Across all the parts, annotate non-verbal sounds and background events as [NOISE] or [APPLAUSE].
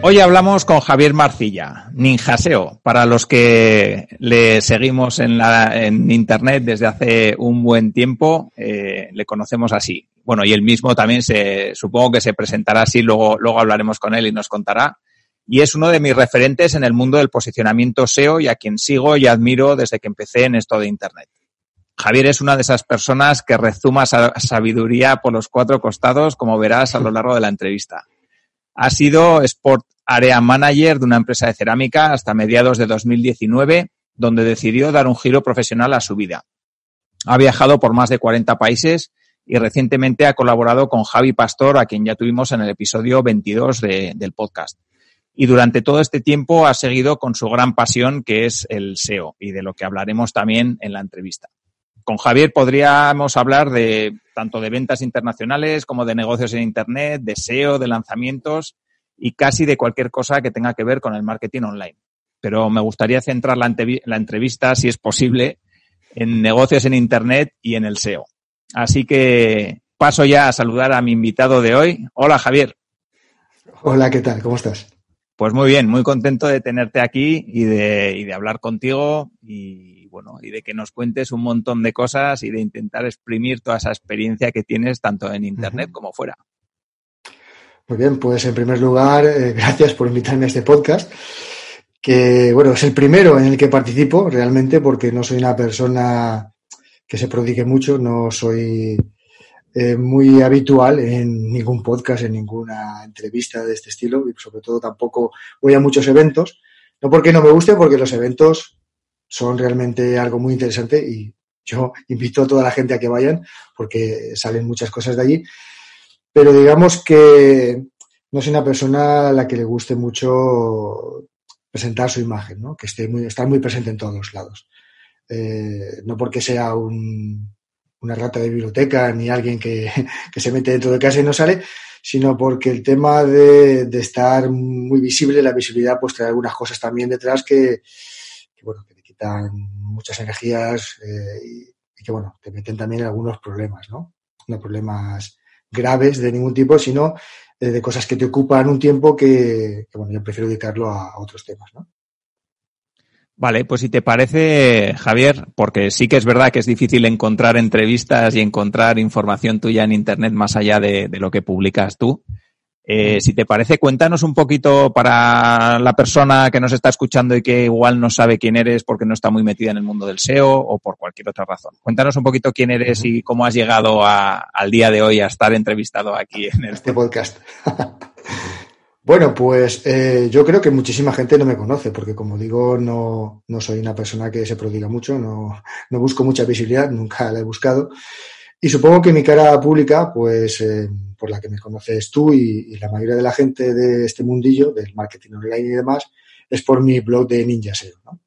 Hoy hablamos con Javier Marcilla, Ninjaseo, para los que le seguimos en, la, en Internet desde hace un buen tiempo, eh, le conocemos así. Bueno, y él mismo también se, supongo que se presentará así, luego, luego hablaremos con él y nos contará. Y es uno de mis referentes en el mundo del posicionamiento SEO y a quien sigo y admiro desde que empecé en esto de Internet. Javier es una de esas personas que rezuma sabiduría por los cuatro costados, como verás a lo largo de la entrevista. Ha sido Sport Area Manager de una empresa de cerámica hasta mediados de 2019, donde decidió dar un giro profesional a su vida. Ha viajado por más de 40 países y recientemente ha colaborado con Javi Pastor, a quien ya tuvimos en el episodio 22 de, del podcast. Y durante todo este tiempo ha seguido con su gran pasión, que es el SEO, y de lo que hablaremos también en la entrevista con Javier podríamos hablar de tanto de ventas internacionales como de negocios en Internet, de SEO, de lanzamientos y casi de cualquier cosa que tenga que ver con el marketing online. Pero me gustaría centrar la, la entrevista, si es posible, en negocios en Internet y en el SEO. Así que paso ya a saludar a mi invitado de hoy. Hola, Javier. Hola, ¿qué tal? ¿Cómo estás? Pues muy bien, muy contento de tenerte aquí y de, y de hablar contigo y bueno, y de que nos cuentes un montón de cosas y de intentar exprimir toda esa experiencia que tienes tanto en Internet como fuera. Muy bien, pues en primer lugar, eh, [LAUGHS] gracias por invitarme a este podcast, que bueno, es el primero en el que participo realmente porque no soy una persona que se prodigue mucho, no soy eh, muy habitual en ningún podcast, en ninguna entrevista de este estilo y sobre todo tampoco voy a muchos eventos, no porque no me guste, porque los eventos son realmente algo muy interesante y yo invito a toda la gente a que vayan porque salen muchas cosas de allí. Pero digamos que no soy una persona a la que le guste mucho presentar su imagen, ¿no? que esté muy, estar muy presente en todos lados. Eh, no porque sea un, una rata de biblioteca ni alguien que, [LAUGHS] que, se mete dentro de casa y no sale, sino porque el tema de, de estar muy visible, la visibilidad, pues trae algunas cosas también detrás que bueno, que muchas energías eh, y, que, bueno, te meten también algunos problemas, ¿no? No problemas graves de ningún tipo, sino eh, de cosas que te ocupan un tiempo que, bueno, yo prefiero dedicarlo a, otros temas, ¿no? Vale, pues si te parece, Javier, porque sí que es verdad que es difícil encontrar entrevistas y encontrar información tuya en Internet más allá de, de lo que publicas tú. Eh, si te parece, cuéntanos un poquito para la persona que nos está escuchando y que igual no sabe quién eres porque no está muy metida en el mundo del SEO o por cualquier otra razón. Cuéntanos un poquito quién eres y cómo has llegado al día de hoy a estar entrevistado aquí en este podcast. [LAUGHS] bueno, pues eh, yo creo que muchísima gente no me conoce porque, como digo, no, no soy una persona que se prodiga mucho, no, no busco mucha visibilidad, nunca la he buscado. Y supongo que mi cara pública, pues eh, por la que me conoces tú y, la mayoría de la gente de este mundillo, del marketing online y demás, es por mi blog de Ninjaseo. ¿no?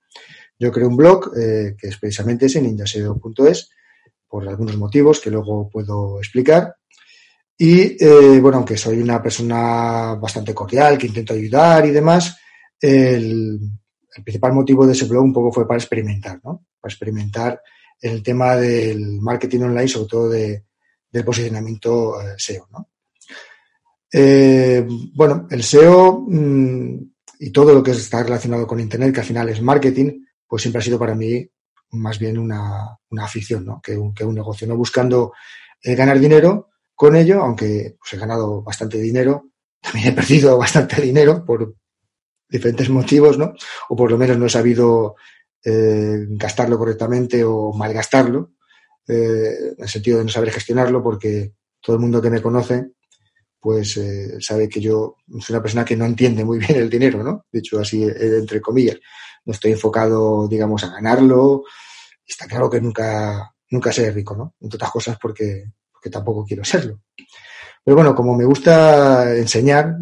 Yo creo un blog eh, que es precisamente ese, ninjaseo.es, por algunos motivos que luego puedo explicar. Y eh, bueno, aunque soy una persona bastante cordial, que intento ayudar y demás, el, el principal motivo de ese blog un poco fue para experimentar, ¿no? Para experimentar el tema del marketing online, sobre todo de, del posicionamiento eh, SEO. ¿no? Eh, bueno, el SEO mm, y todo lo que está relacionado con Internet, que al final es marketing, pues siempre ha sido para mí más bien una, una afición ¿no? que, un, que un negocio, no buscando eh, ganar dinero con ello, aunque pues, he ganado bastante dinero, también he perdido [LAUGHS] bastante dinero por diferentes motivos, ¿no? O por lo menos no he sabido eh, gastarlo correctamente o malgastarlo, eh, en el sentido de no saber gestionarlo, porque todo el mundo que me conoce pues eh, sabe que yo soy una persona que no entiende muy bien el dinero, ¿no? De hecho, así entre comillas. No estoy enfocado, digamos, a ganarlo. Está claro que nunca, nunca seré rico, ¿no? Entre otras cosas porque, porque tampoco quiero serlo. Pero bueno, como me gusta enseñar,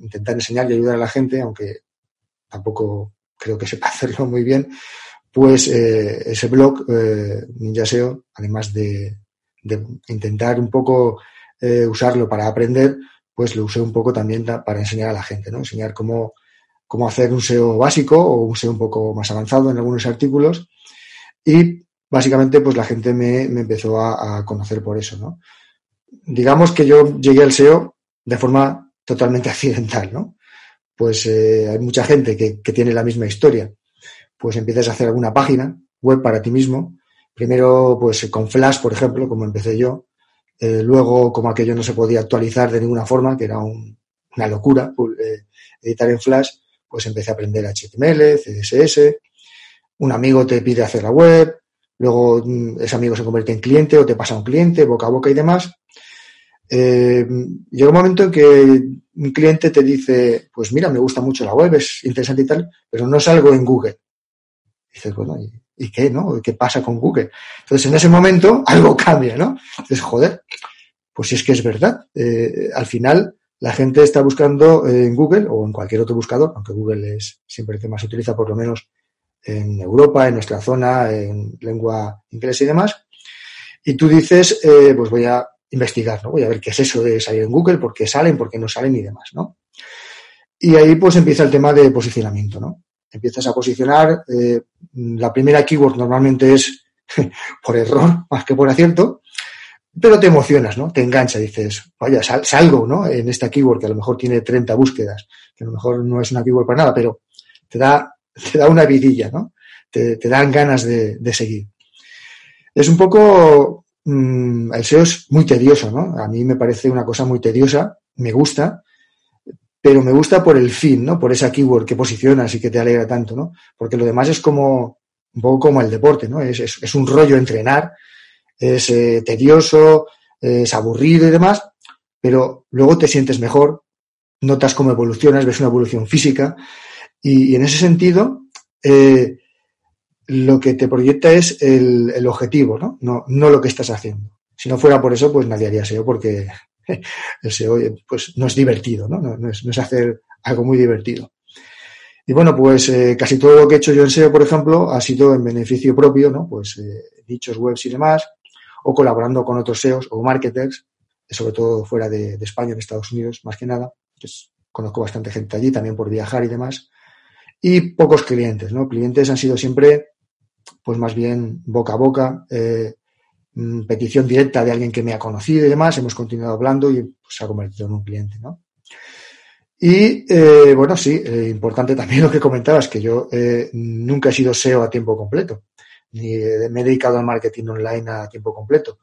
intentar enseñar y ayudar a la gente, aunque tampoco creo que sepa [LAUGHS] hacerlo muy bien, pues eh, ese blog, eh, Ninja SEO, además de, intentar un poco eh, usarlo para aprender, pues lo usé un poco también para enseñar a la gente, ¿no? Enseñar cómo, cómo hacer un SEO básico o un SEO un poco más avanzado en algunos artículos. Y básicamente, pues la gente me, me empezó a conocer por eso, ¿no? digamos que yo llegué al SEO de forma totalmente [LAUGHS] accidental, ¿no? Pues eh, hay mucha gente que, que, tiene la misma historia. Pues empiezas a hacer alguna página web para ti mismo. Primero, pues con Flash, por ejemplo, como empecé yo. Eh, luego, como aquello no se podía actualizar de ninguna forma, que era un, una locura eh, editar en Flash, pues empecé a aprender HTML, CSS. Un amigo te pide hacer la web, luego mm, ese amigo se convierte en cliente o te pasa un cliente, boca a boca y demás. Eh, llega un momento en que un cliente te dice, pues mira, me gusta mucho la web, es interesante y tal, pero no salgo en Google. Y dices, bueno, ¿y, ¿y qué, no? ¿Qué pasa con Google? Entonces, en ese momento, [LAUGHS] algo cambia, ¿no? Entonces, joder, pues si es que es verdad. Eh, al final, la gente está buscando en Google o en cualquier otro buscador, aunque Google es siempre el que más se utiliza, por lo menos en Europa, en nuestra zona, en lengua inglesa y demás. Y tú dices, eh, pues voy a investigar, ¿no? Voy a ver qué es eso de salir en Google, por qué salen, por qué no salen y demás, ¿no? Y ahí pues empieza el tema de posicionamiento, ¿no? Empiezas a posicionar, eh, la primera keyword normalmente es [LAUGHS] por error más que por acierto, pero te emocionas, ¿no? Te engancha, dices, vaya, sal, salgo, ¿no? En esta keyword que a lo mejor tiene 30 búsquedas, que a lo mejor no es una keyword para nada, pero te da, [LAUGHS] te da una vidilla, ¿no? Te, dan ganas de seguir. Es un poco mmm, el SEO es muy tedioso, ¿no? A mí me parece una cosa muy tediosa, me gusta, pero me gusta por el fin, ¿no? Por esa keyword que posicionas y que te alegra tanto, ¿no? Porque lo demás es como, un poco como el deporte, ¿no? Es, es, un rollo entrenar, es eh, tedioso, es aburrido y demás, pero luego te sientes mejor, notas cómo evolucionas, ves una evolución física y, y en ese sentido, eh, lo que te proyecta es el, el objetivo, ¿no? ¿no? No lo que estás haciendo. Si no fuera por eso, pues nadie haría SEO porque [LAUGHS] el SEO pues, no es divertido, ¿no? No, es, no es hacer algo muy divertido. Y bueno, pues eh, casi todo lo que he hecho yo en SEO, por ejemplo, ha sido en beneficio propio, ¿no? Pues eh, dichos webs y demás, o colaborando con otros SEOs o marketers, sobre todo fuera de, de España, en Estados Unidos, más que nada. Pues, conozco bastante gente allí, también por viajar y demás. Y pocos clientes, ¿no? Clientes han sido siempre pues más bien boca a boca, eh, mm, petición directa de alguien que me ha conocido y demás, hemos continuado hablando y pues, se ha convertido en un cliente, ¿no? Y eh, bueno, sí, eh, importante también [LAUGHS] lo que comentabas, que yo nunca he sido SEO a tiempo completo, ni me he dedicado al marketing online a tiempo completo.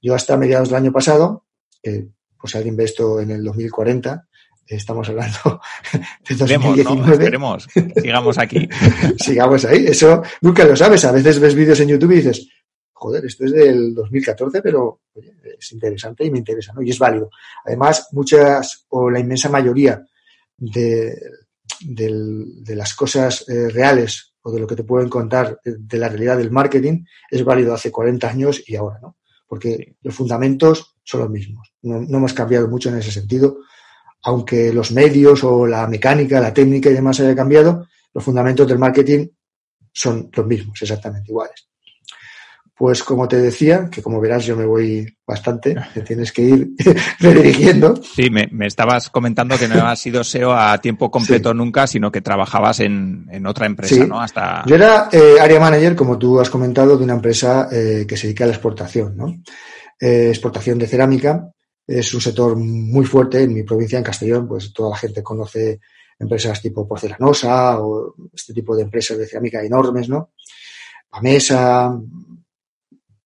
Yo hasta mediados del año pasado, pues alguien ve esto en el 2040, estamos hablando [LAUGHS] de 2019. Esperemos, ¿no? Esperemos, sigamos aquí. [LAUGHS] sigamos ahí, eso nunca lo sabes. A veces ves vídeos en YouTube y dices, joder, esto es del 2014, pero oye, es interesante y me interesa, ¿no? Y es válido. Además, muchas o la inmensa mayoría de, de, de las cosas eh, reales o de lo que te pueden contar de, de, la realidad del marketing es válido hace 40 años y ahora, ¿no? Porque los fundamentos son los mismos. No, no hemos cambiado mucho en ese sentido aunque los medios o la mecánica, la técnica y demás haya cambiado, los fundamentos del marketing son los mismos, exactamente iguales. Pues como te decía, que como verás yo me voy bastante, te tienes que ir [LAUGHS] redirigiendo. Sí, me, me, estabas comentando que no [LAUGHS] has sido SEO a tiempo completo sí. nunca, sino que trabajabas en, en otra empresa, sí. ¿no? Hasta... Yo era eh, área manager, como tú has comentado, de una empresa eh, que se dedica a la exportación, ¿no? Eh, exportación de cerámica es un sector muy fuerte en mi provincia, en Castellón, pues toda la gente conoce empresas tipo porcelanosa o este tipo de empresas de cerámica enormes, ¿no? Pamesa,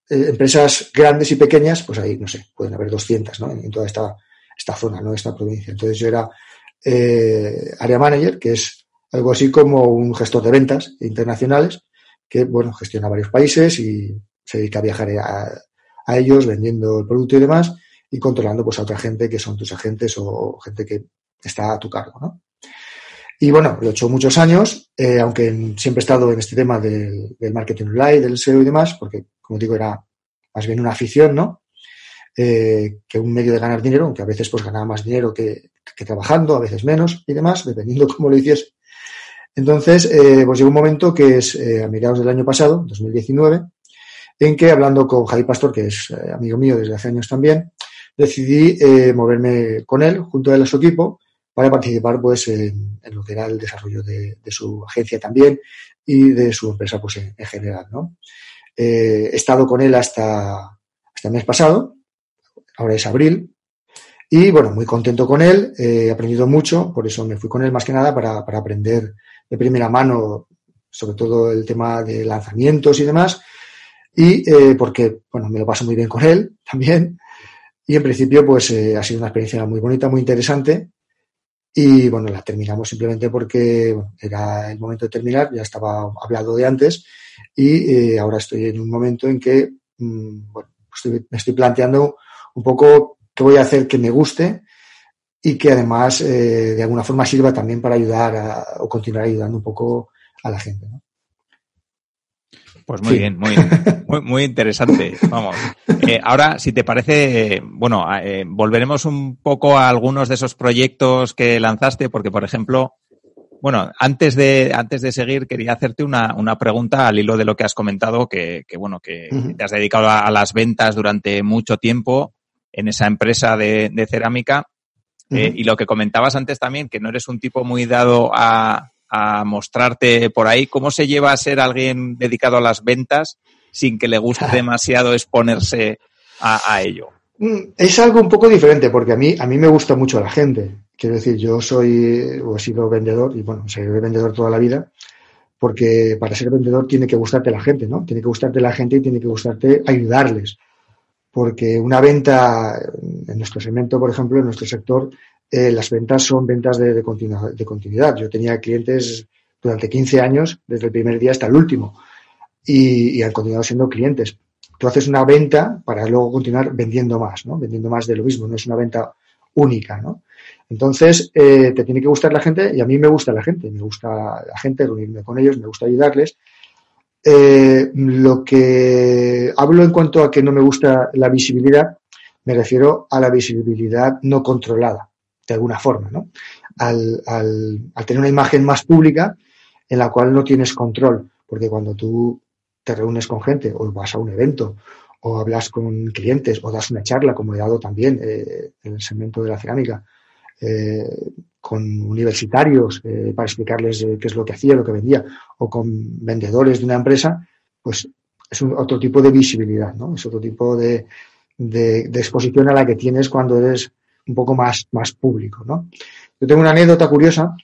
eh, empresas grandes y pequeñas, pues ahí, no sé, pueden haber 200, ¿no? En, toda esta, esta zona, ¿no? Esta provincia. Entonces yo era eh, área manager, que es algo así como un gestor de ventas internacionales, que, bueno, gestiona varios países y se dedica a viajar a, a ellos vendiendo el producto y demás y controlando pues a otra gente que son tus agentes o gente que está a tu cargo, ¿no? Y bueno, lo he hecho muchos años, eh, aunque siempre he estado en este tema del, marketing online, del SEO y demás, porque, como digo, era más bien una afición, ¿no? Eh, que un medio de ganar dinero, aunque a veces pues ganaba más dinero que, trabajando, a veces menos y demás, dependiendo [LAUGHS] cómo lo hiciese. Entonces, eh, pues llegó un momento que es a mediados del año pasado, 2019, en que hablando con Javi Pastor, que es amigo mío desde hace años también, decidí moverme con él, junto a él a su equipo, para participar pues en, lo que era el desarrollo de, su agencia también y de su empresa pues en, general, ¿no? Eh, he estado con él hasta, hasta el mes pasado, ahora es abril, y bueno, muy contento con él, he aprendido mucho, por eso me fui con él más que nada para, para aprender de primera mano sobre todo el tema de lanzamientos y demás, y eh, porque, bueno, me lo paso muy bien con él también, y en principio pues eh, ha sido una experiencia muy bonita, muy interesante, y bueno, la terminamos simplemente porque era el momento de terminar, ya estaba hablado de antes y eh, ahora estoy en un momento en que mm, bueno, me estoy planteando un poco qué voy a hacer que me guste y que además eh, de alguna forma sirva también para ayudar o continuar ayudando un poco a la gente. Pues muy bien, muy, [LAUGHS] muy, muy, interesante. Vamos. Eh, ahora, si te parece, bueno, eh, volveremos un poco a algunos de esos proyectos que lanzaste, porque, por ejemplo, bueno, antes de, antes de seguir, quería hacerte una, una pregunta al hilo de lo que has comentado, que, que bueno, que te has dedicado a, las ventas durante mucho tiempo en esa empresa de, de cerámica. Eh, y lo que comentabas antes también, que no eres un tipo muy dado a, a mostrarte por ahí. ¿Cómo se lleva a ser alguien dedicado a las ventas sin que le guste [LAUGHS] demasiado exponerse a, ello? Mm, es algo un poco diferente porque a mí, a mí me gusta mucho la gente. Quiero decir, yo soy o he sido vendedor y bueno, seré vendedor toda la vida porque para ser vendedor tiene que gustarte la gente, ¿no? Tiene que gustarte la gente y tiene que gustarte ayudarles. Porque una venta, en nuestro segmento, por ejemplo, en nuestro sector, eh, las ventas son ventas de, continuidad. Yo tenía clientes durante 15 años, desde el primer día hasta el último, y, han continuado siendo clientes. Tú haces una venta para luego continuar vendiendo más, ¿no? Vendiendo más de lo mismo, no es una venta única, ¿no? Entonces, eh, te tiene que gustar la gente y a mí me gusta la gente, me gusta la gente, reunirme con ellos, me gusta ayudarles. Eh, lo que hablo en cuanto a que no me gusta la visibilidad, me refiero a la visibilidad no controlada de alguna forma, ¿no? Al, tener una imagen más pública en la cual no tienes control, porque cuando tú te reúnes con gente o vas a un evento o hablas con clientes o das una charla, como he dado también eh, en el segmento de la cerámica, eh, con universitarios eh, para explicarles qué es lo que hacía, lo que vendía, o con vendedores de una empresa, pues es otro tipo de visibilidad, ¿no? Es otro tipo de exposición a la que tienes cuando eres un poco más, más público. ¿no? Yo tengo una anécdota curiosa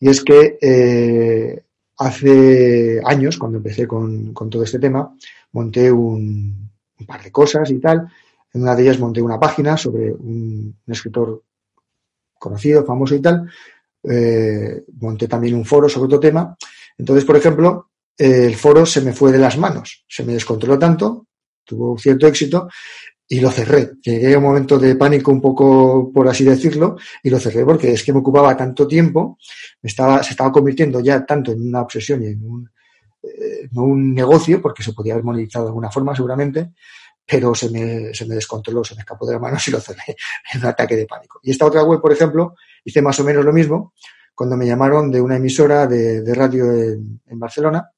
y es que eh, hace años, cuando empecé con, con, todo este tema, monté un, un, par de cosas y tal. En una de ellas monté una página sobre un, escritor conocido, famoso y tal. Eh, monté también un foro sobre otro tema. Entonces, por ejemplo, el foro se me fue de las manos, se me descontroló tanto, tuvo cierto éxito, y lo cerré. Llegué a un momento de pánico un poco, por así decirlo, y lo cerré porque es que me ocupaba tanto tiempo, estaba, se estaba convirtiendo ya tanto en una obsesión y en un, eh, un negocio, porque se podía haber monetizado de alguna forma seguramente, pero se me, se me descontroló, se me escapó de las manos y lo cerré [LAUGHS] en un ataque de pánico. Y esta otra web, por ejemplo, hice más o menos lo mismo cuando me llamaron de una emisora de, radio en, Barcelona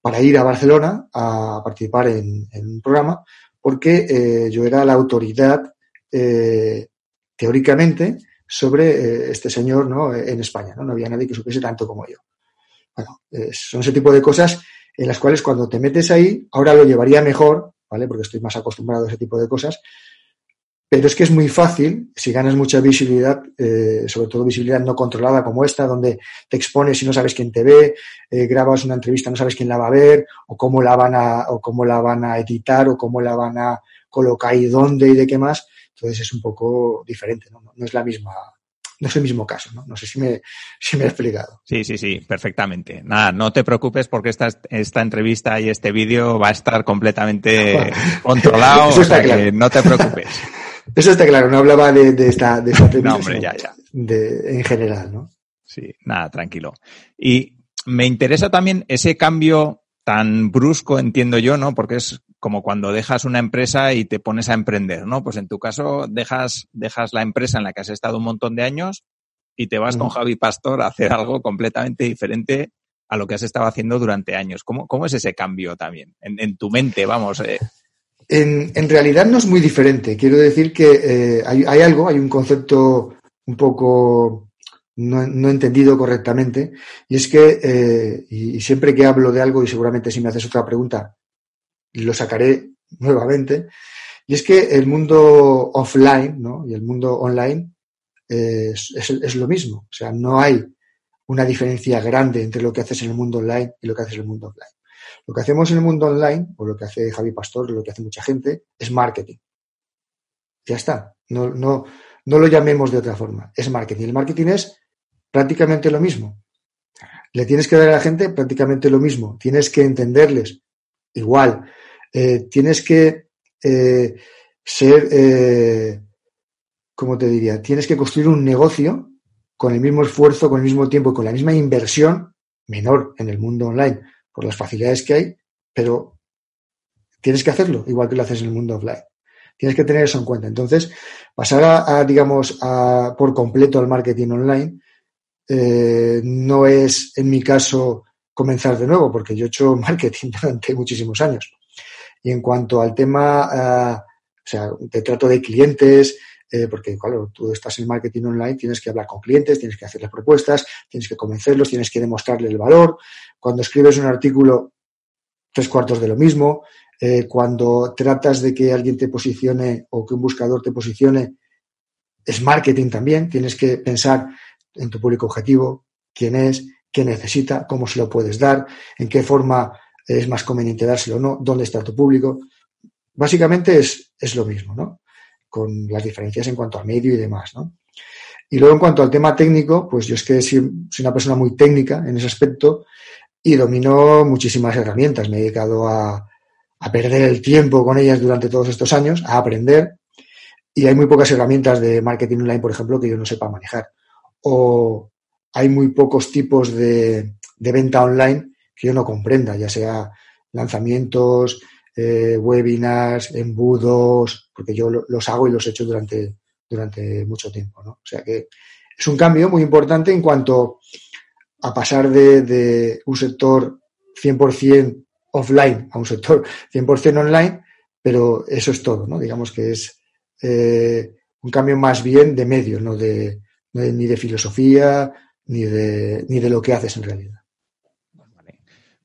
para ir a Barcelona a participar en un programa porque eh, yo era la autoridad eh, teóricamente sobre eh, este señor ¿no? en España. ¿no? no había nadie que supiese tanto como yo. Bueno, son ese tipo de cosas en las cuales cuando te metes ahí, ahora lo llevaría mejor, ¿vale? Porque estoy más acostumbrado a ese tipo de cosas, pero es que es muy fácil, si ganas mucha visibilidad, eh, sobre todo visibilidad no controlada como esta, donde te expones y no sabes quién te ve, eh, grabas una entrevista, no sabes quién la va a ver, o cómo la van a, o cómo la van a editar, o cómo la van a colocar y dónde y de qué más. Entonces es un poco diferente, ¿no? No es la misma, no es el mismo caso, ¿no? No sé si me, si me he explicado. Sí, sí, sí, perfectamente. Nada, no te preocupes porque esta, esta entrevista y este vídeo va a estar completamente [LAUGHS] controlado. Eso está claro. no te preocupes. [LAUGHS] Eso está claro, no hablaba de, esta, de esta [LAUGHS] no, hombre, ya, ya. De, en general, ¿no? Sí, nada, tranquilo. Y me interesa también ese cambio tan brusco, entiendo yo, ¿no? Porque es como cuando dejas una empresa y te pones a emprender, ¿no? Pues en tu caso dejas, dejas la empresa en la que has estado un montón de años y te vas con Javi Pastor a hacer algo completamente diferente a lo que has estado haciendo durante años. ¿Cómo, cómo es ese cambio también? En, tu mente, vamos. Eh. En, en, realidad no es muy diferente. Quiero decir que eh, hay, hay, algo, hay un concepto un poco no, no entendido correctamente, y es que, eh, y siempre que hablo de algo, y seguramente si me haces otra pregunta, lo sacaré nuevamente, y es que el mundo offline ¿no? y el mundo online es, es, lo mismo. O sea, no hay una diferencia grande entre lo que haces en el mundo online y lo que haces en el mundo offline. Lo que hacemos en el mundo online, o lo que hace Javi Pastor, lo que hace mucha gente, es marketing. Ya está. No, no, no lo llamemos de otra forma. Es marketing. El marketing es prácticamente lo mismo. Le tienes que dar a la gente prácticamente lo mismo. Tienes que entenderles igual. Eh, tienes que eh, ser, eh, ¿cómo te diría? Tienes que construir un negocio con el mismo esfuerzo, con el mismo tiempo con la misma inversión, menor en el mundo online, por las facilidades que hay, pero tienes que hacerlo igual que lo haces en el mundo offline. Tienes que tener eso en cuenta. Entonces, pasar a, digamos, a, por completo al marketing online eh, no es, en mi caso, comenzar de nuevo, porque yo he hecho [LAUGHS] marketing durante muchísimos años. Y en cuanto al tema, o sea, de trato de clientes, eh, porque claro, tú estás en marketing online, tienes que hablar con clientes, tienes que hacerles propuestas, tienes que convencerlos, tienes que demostrarle el valor. Cuando escribes un artículo, tres cuartos de lo mismo. cuando tratas de que alguien te posicione o que un buscador te posicione, es marketing también. Tienes que pensar en tu público objetivo, quién es, qué necesita, cómo se lo puedes dar, en qué forma es más conveniente dárselo o no, dónde está tu público. Básicamente es, es lo mismo, ¿no? Con las diferencias en cuanto a medio y demás, ¿no? Y luego en cuanto al tema técnico, pues yo es que soy, una persona muy técnica en ese aspecto y domino muchísimas herramientas. Me he dedicado a, a perder el tiempo con ellas durante todos estos años, a aprender. Y hay muy pocas herramientas de marketing online, por ejemplo, que yo no sepa manejar o hay muy pocos tipos de, venta online que yo no comprenda, ya sea lanzamientos, eh, webinars, embudos, porque yo los hago y los he hecho durante, durante mucho tiempo. ¿no? O sea que es un cambio muy importante en cuanto pasar de, un sector 100% offline a un sector 100% online, pero eso es todo, ¿no? Digamos que es eh, un cambio más bien de medio, no de, ni de filosofía, ni de, ni de lo que haces en realidad.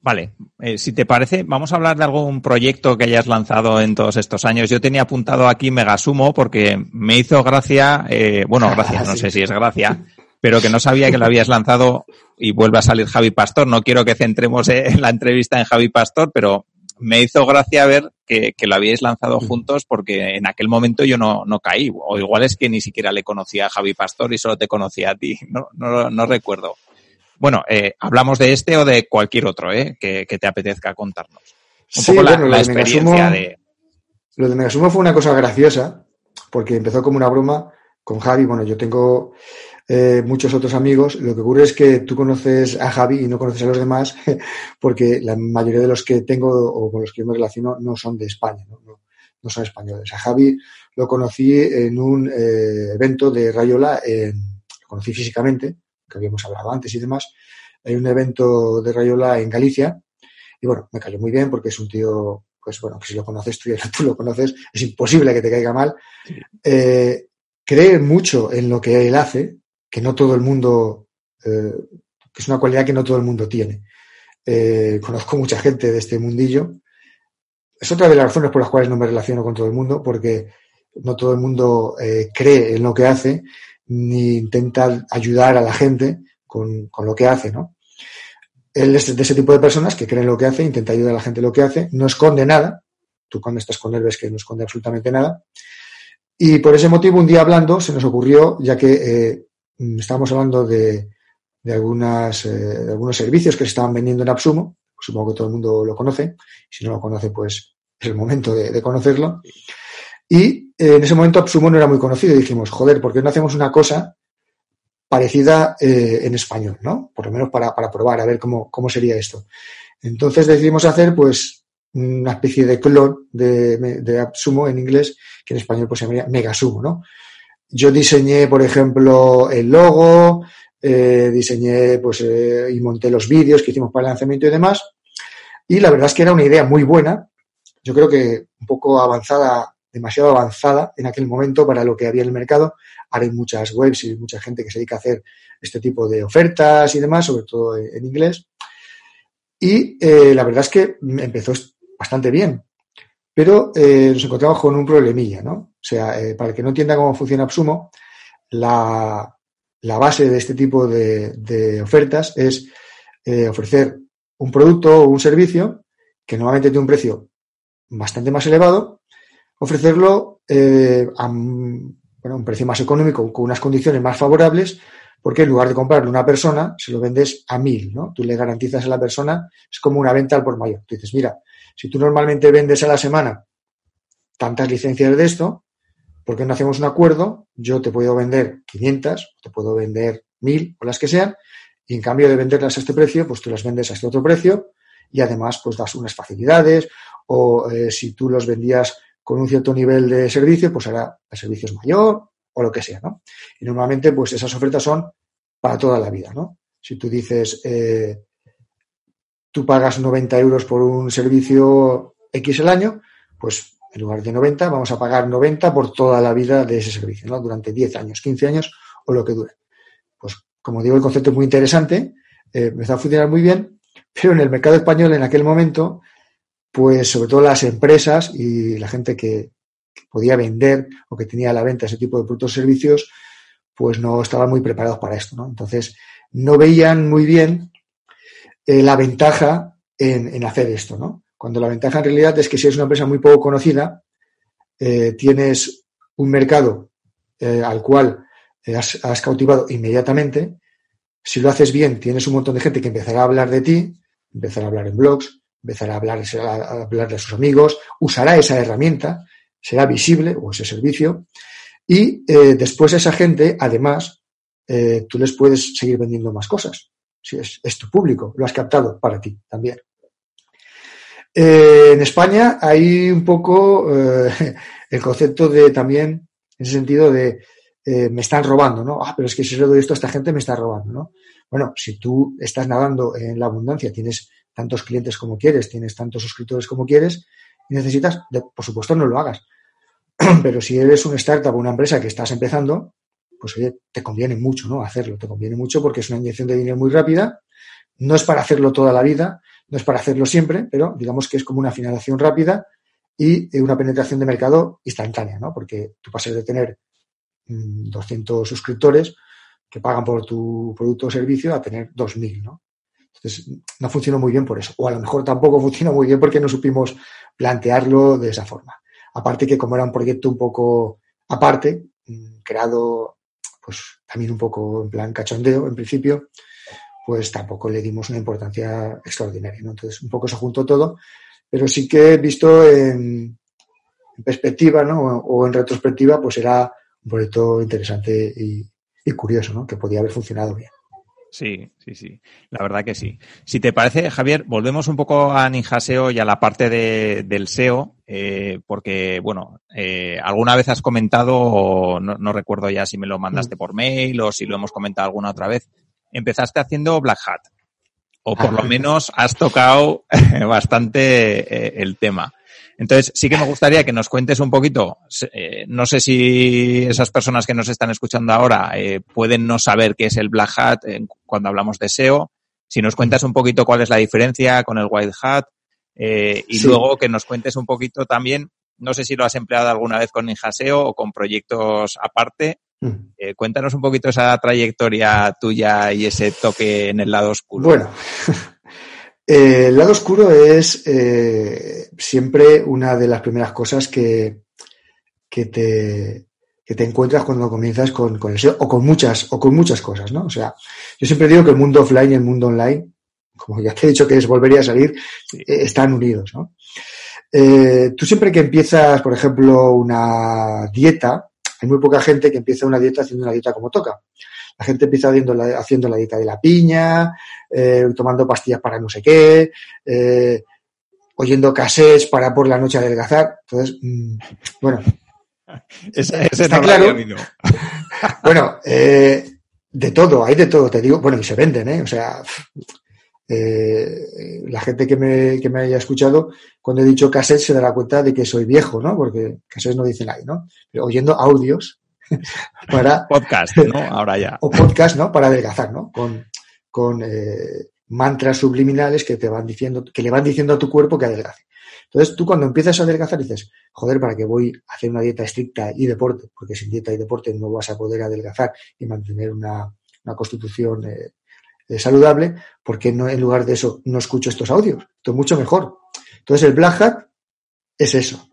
Vale, eh, si te parece, vamos a hablar de algún proyecto que hayas lanzado en todos estos años. Yo tenía apuntado aquí Megasumo porque me hizo gracia, eh, bueno, gracia, [LAUGHS] no sé si es gracia, pero que no sabía que lo habías lanzado y vuelve a salir Javi Pastor. No quiero que centremos eh, en la entrevista en Javi Pastor, pero me hizo gracia ver que, lo habíais lanzado juntos porque en aquel momento yo no, no, caí. O igual es que ni siquiera le conocía a Javi Pastor y solo te conocía a ti. No, no, no recuerdo. Bueno, eh, hablamos de este o de cualquier otro eh, que, te apetezca contarnos. Un sí, poco la, la experiencia de. Lo de Megasumo fue una cosa graciosa porque empezó como una broma con Javi. Bueno, yo tengo eh, muchos otros amigos. Lo que ocurre es que tú conoces a Javi y no conoces a los demás, [LAUGHS] porque la mayoría de los que tengo o con los que yo me relaciono no son de España, no, no, son españoles. A Javi lo conocí en un eh, evento de Rayola, lo conocí físicamente, que habíamos hablado antes y demás. Hay un evento de Rayola en Galicia y bueno, me cayó muy bien porque es un tío, pues bueno, que si lo conoces tú y tú lo conoces, es imposible que te caiga mal. Eh, cree mucho en lo que él hace, que no todo el mundo, eh, que es una cualidad que no todo el mundo tiene. Eh, conozco mucha gente de este mundillo. Es otra de las razones por las cuales no me relaciono con todo el mundo, porque no todo el mundo eh, cree en lo que hace ni intenta ayudar a la gente con, lo que hace, ¿no? Él es de ese tipo de personas que creen en lo que hace, intenta ayudar a la gente en lo que hace, no esconde nada. Tú cuando estás con él ves que no esconde absolutamente nada. Y por ese motivo, un día hablando, se nos ocurrió, ya que estábamos hablando de, de, algunas, eh, algunos servicios que se estaban vendiendo en Absumo. Supongo que todo el mundo lo conoce. Si no lo conoce, pues es el momento de, conocerlo. Y eh, en ese momento Absumo no era muy conocido y dijimos, joder, ¿por qué no hacemos una cosa parecida eh, en español, ¿no? Por lo menos para, para probar, a ver cómo, cómo sería esto. Entonces decidimos hacer, pues, una especie de clon de, de AppSumo en inglés, que en español pues se llamaría Megasumo, ¿no? Yo diseñé, por ejemplo, el logo, eh, diseñé pues, eh, y monté los vídeos que hicimos para el lanzamiento y demás. Y la verdad es que era una idea muy buena. Yo creo que un poco avanzada, demasiado avanzada en aquel momento para lo que había en el mercado. Ahora hay muchas webs y mucha gente que se dedica a hacer este tipo de ofertas y demás, sobre todo en inglés. Y eh, la verdad es que empezó bastante bien. Pero nos encontramos con un problemilla, ¿no? O sea, eh, para el que no entienda cómo funciona Absumo, la, la base de este tipo de, ofertas es eh, ofrecer un producto o un servicio que normalmente tiene un precio bastante más elevado, ofrecerlo a un, bueno, un precio más económico, con unas condiciones más favorables, porque en lugar de comprarle a una persona, se lo vendes a mil, ¿no? Tú le garantizas a la persona, es como una venta al por mayor. Tú dices, mira, si tú normalmente vendes a la semana tantas licencias de esto, ¿por qué no hacemos un acuerdo? Yo te puedo vender 500, te puedo vender 1000 o las que sean, y en cambio de venderlas a este precio, pues tú las vendes a este otro precio y además pues das unas facilidades o eh, si tú los vendías con un cierto nivel de servicio, pues ahora el servicio es mayor o lo que sea, ¿no? Y normalmente pues esas ofertas son para toda la vida, ¿no? Si tú dices, eh, tú pagas 90 euros por un servicio X el año, pues en lugar de 90 vamos a pagar 90 por toda la vida de ese servicio, ¿no? Durante 10 años, 15 años o lo que dure. Pues como digo, el concepto es muy interesante, eh, empezó a funcionar muy bien, pero en el mercado español en aquel momento, pues sobre todo las empresas y la gente que, podía vender o que tenía a la venta ese tipo de productos o servicios, pues no estaban muy preparados para esto, ¿no? Entonces, no veían muy bien eh, la ventaja en, hacer esto, ¿no? Cuando la ventaja en realidad es que si eres una empresa muy poco conocida, eh, tienes un mercado eh, al cual has, cautivado inmediatamente. Si lo haces bien, tienes un montón de gente que empezará a hablar de ti, empezará a hablar en blogs, empezará a hablar, a de sus amigos, usará esa herramienta, será visible o ese servicio. Y después esa gente, además, tú les puedes seguir vendiendo más cosas si es, tu público, lo has captado para ti también. Eh, en España hay un poco eh, [LAUGHS] el concepto de también, en ese sentido de eh, me están robando, ¿no? Ah, pero es que si le doy esto a esta gente me está robando, ¿no? Bueno, si tú estás nadando en la abundancia, tienes tantos clientes como quieres, tienes tantos suscriptores como quieres y necesitas, por supuesto no lo hagas. [CLEARS THROAT] Pero si eres una startup o una empresa que estás empezando, pues oye, te conviene mucho, ¿no? Hacerlo, te conviene mucho porque es una inyección de dinero muy rápida. No es para hacerlo toda la vida, no es para hacerlo siempre, pero digamos que es como una finalización rápida y una penetración de mercado instantánea, ¿no? Porque tú pasas de tener 200 mm, suscriptores que pagan por tu producto o servicio a tener 2.000, ¿no? Entonces, no funcionó muy bien por eso. O a lo mejor tampoco funcionó muy bien porque no supimos plantearlo de esa forma. Aparte que como era un proyecto un poco aparte, mm, creado pues también un poco en plan cachondeo en principio, pues tampoco le dimos una importancia extraordinaria. ¿no? Entonces, un poco se juntó todo, pero sí que he visto en, perspectiva ¿no? o, en retrospectiva, pues era un proyecto interesante y, y curioso, ¿no? que podía haber funcionado bien. Sí, sí, sí. La verdad que sí. Si te parece, Javier, volvemos un poco a Ninja SEO y a la parte de, del SEO, eh, porque, bueno, eh, alguna vez has comentado, no, no, recuerdo ya si me lo mandaste mm. por mail o si lo hemos comentado alguna otra vez, empezaste haciendo Black Hat. O por lo ah. menos has tocado bastante eh, el tema. Entonces, sí que me gustaría que nos cuentes un poquito, eh, no sé si esas personas que nos están escuchando ahora eh, pueden no saber qué es el Black Hat cuando hablamos de SEO, si nos cuentas un poquito cuál es la diferencia con el White Hat eh, y luego que nos cuentes un poquito también, no sé si lo has empleado alguna vez con Ninja SEO o con proyectos aparte, mm. cuéntanos un poquito esa trayectoria tuya y ese toque en el lado oscuro. Bueno, Eh, [LAUGHS] el lado oscuro es eh, siempre una de las primeras cosas que, que, te, que te encuentras cuando comienzas con, con, el SEO o con muchas, o con muchas cosas, ¿no? O sea, yo siempre digo que el mundo offline y el mundo online, como ya te he dicho que es volvería a salir, eh, están unidos, ¿no? Eh, tú siempre que empiezas, por ejemplo, una dieta, hay muy poca gente que empieza una dieta haciendo una dieta como toca. La gente empieza haciendo la, haciendo la dieta de la piña, eh, tomando pastillas para no sé qué, eh, oyendo casés para por la noche adelgazar. Entonces, mm, bueno. está claro. bueno, eh, de todo, hay de todo, te digo. Bueno, y se venden, ¿eh? O sea, eh, la gente que me, que me haya escuchado, cuando he dicho cassette se dará cuenta de que soy viejo, ¿no? Porque cassette no dice nadie, ¿no? Pero oyendo audios [LAUGHS] para... [LAUGHS] podcast, ¿no? Ahora ya. o podcast, ¿no? Para adelgazar, ¿no? Con, con eh, mantras subliminales que te van diciendo, que le van diciendo a tu cuerpo que adelgace. Entonces tú cuando empiezas a adelgazar dices, joder, ¿para qué voy a hacer una dieta estricta y deporte? Porque sin dieta y deporte no vas a poder adelgazar y mantener una, una constitución eh, saludable, porque no, en lugar de eso no escucho estos audios? Esto es mucho mejor. Entonces el Black Hat es eso.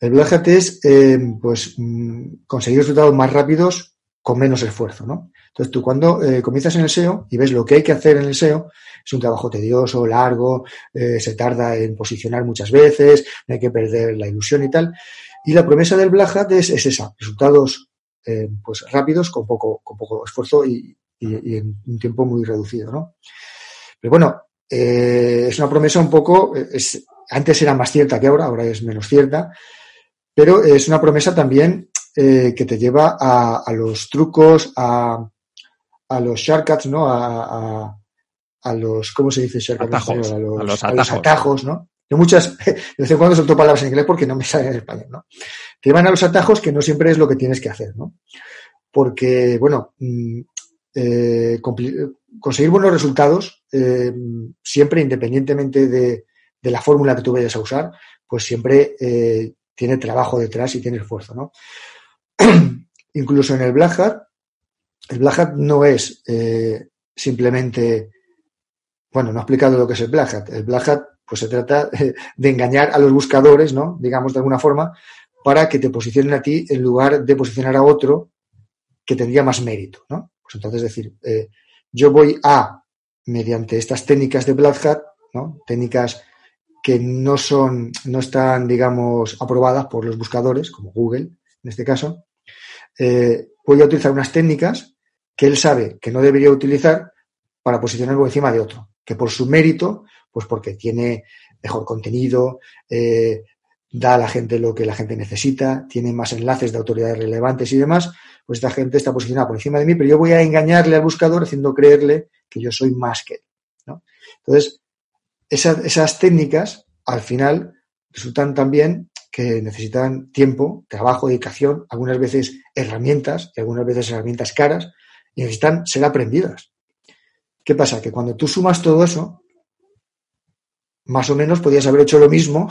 El Black Hat es eh, pues mm, conseguir resultados más rápidos con menos esfuerzo, ¿no? Entonces tú cuando eh, comienzas en el SEO y ves lo que hay que hacer en el SEO, es un trabajo tedioso, largo, eh, se tarda en posicionar muchas veces, no hay que perder la ilusión y tal. Y la promesa del Black Hat es, es esa, resultados eh, pues rápidos con poco, con poco esfuerzo y, y, en un tiempo muy reducido, ¿no? Pero bueno, eh, es una promesa un poco, es, antes era más cierta que ahora, ahora es menos cierta, pero es una promesa también eh, que te lleva a, a los trucos, a, a, los shortcuts, ¿no? A, los, ¿cómo se dice shortcuts? Atajos, a, los, a los a atajos. los atajos, ¿no? Yo muchas, [LAUGHS] de vez en cuando solto palabras en inglés porque no me salen en español, ¿no? Te llevan a los atajos que no siempre es lo que tienes que hacer, ¿no? Porque, bueno, mm, eh, conseguir buenos resultados, eh, siempre independientemente de, la fórmula que tú vayas a usar, pues siempre eh, tiene trabajo detrás y tiene esfuerzo, ¿no? [CLEARS THROAT] Incluso en el Black Hat, el Black Hat no es simplemente, bueno, no he explicado lo que es el Black Hat. El Black Hat, pues se trata de engañar a los buscadores, ¿no? Digamos de alguna forma, para que te posicionen a ti en lugar de posicionar a otro que tendría más mérito, ¿no? Pues entonces, decir, eh, yo voy a, mediante estas técnicas de Black Hat, ¿no? técnicas que no son, no están, digamos, aprobadas por los buscadores, como Google, en este caso, eh, voy a utilizar unas técnicas que él sabe que no debería utilizar para posicionarlo por encima de otro, que por su mérito, pues porque tiene mejor contenido, eh, da a la gente lo que la gente necesita, tiene más enlaces de autoridades relevantes y demás, pues esta gente está posicionada por encima de mí, pero yo voy a engañarle al buscador haciendo creerle que yo soy más que él. Entonces, esa, esas técnicas al final resultan también que necesitan tiempo, trabajo, dedicación, algunas veces herramientas y algunas veces herramientas caras y necesitan ser aprendidas. ¿Qué pasa? Que cuando tú sumas todo eso, más o menos podías haber hecho lo mismo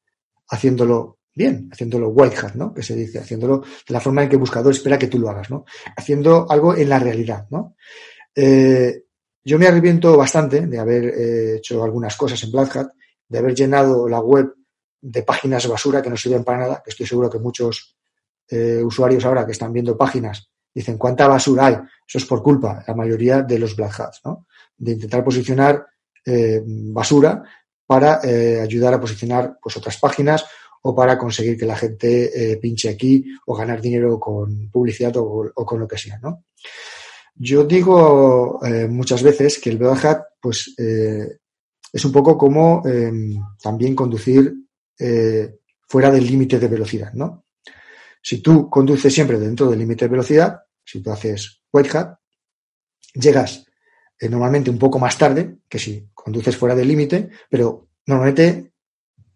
[LAUGHS] haciéndolo bien, haciéndolo white hat, ¿no? Que se dice, haciéndolo de la forma en que el buscador espera que tú lo hagas, ¿no? Haciendo algo en la realidad, ¿no? Eh, yo me arrepiento bastante de haber eh, hecho algunas cosas en Black Hat, de haber llenado la web de páginas basura que no sirven para nada, que estoy seguro que muchos eh, usuarios ahora que están viendo páginas dicen, ¿cuánta basura hay? Eso es por culpa, la mayoría de los Black Hats, ¿no? De intentar posicionar basura para ayudar a posicionar pues, otras páginas o para conseguir que la gente eh, pinche aquí o ganar dinero con publicidad o, con lo que sea, ¿no? Yo digo eh, muchas veces que el Hat pues, eh, es un poco como em, también conducir fuera del límite de velocidad, ¿no? Si tú conduces siempre dentro del límite de velocidad, si tú haces white hat, llegas normalmente un poco más tarde que si conduces fuera del límite, pero normalmente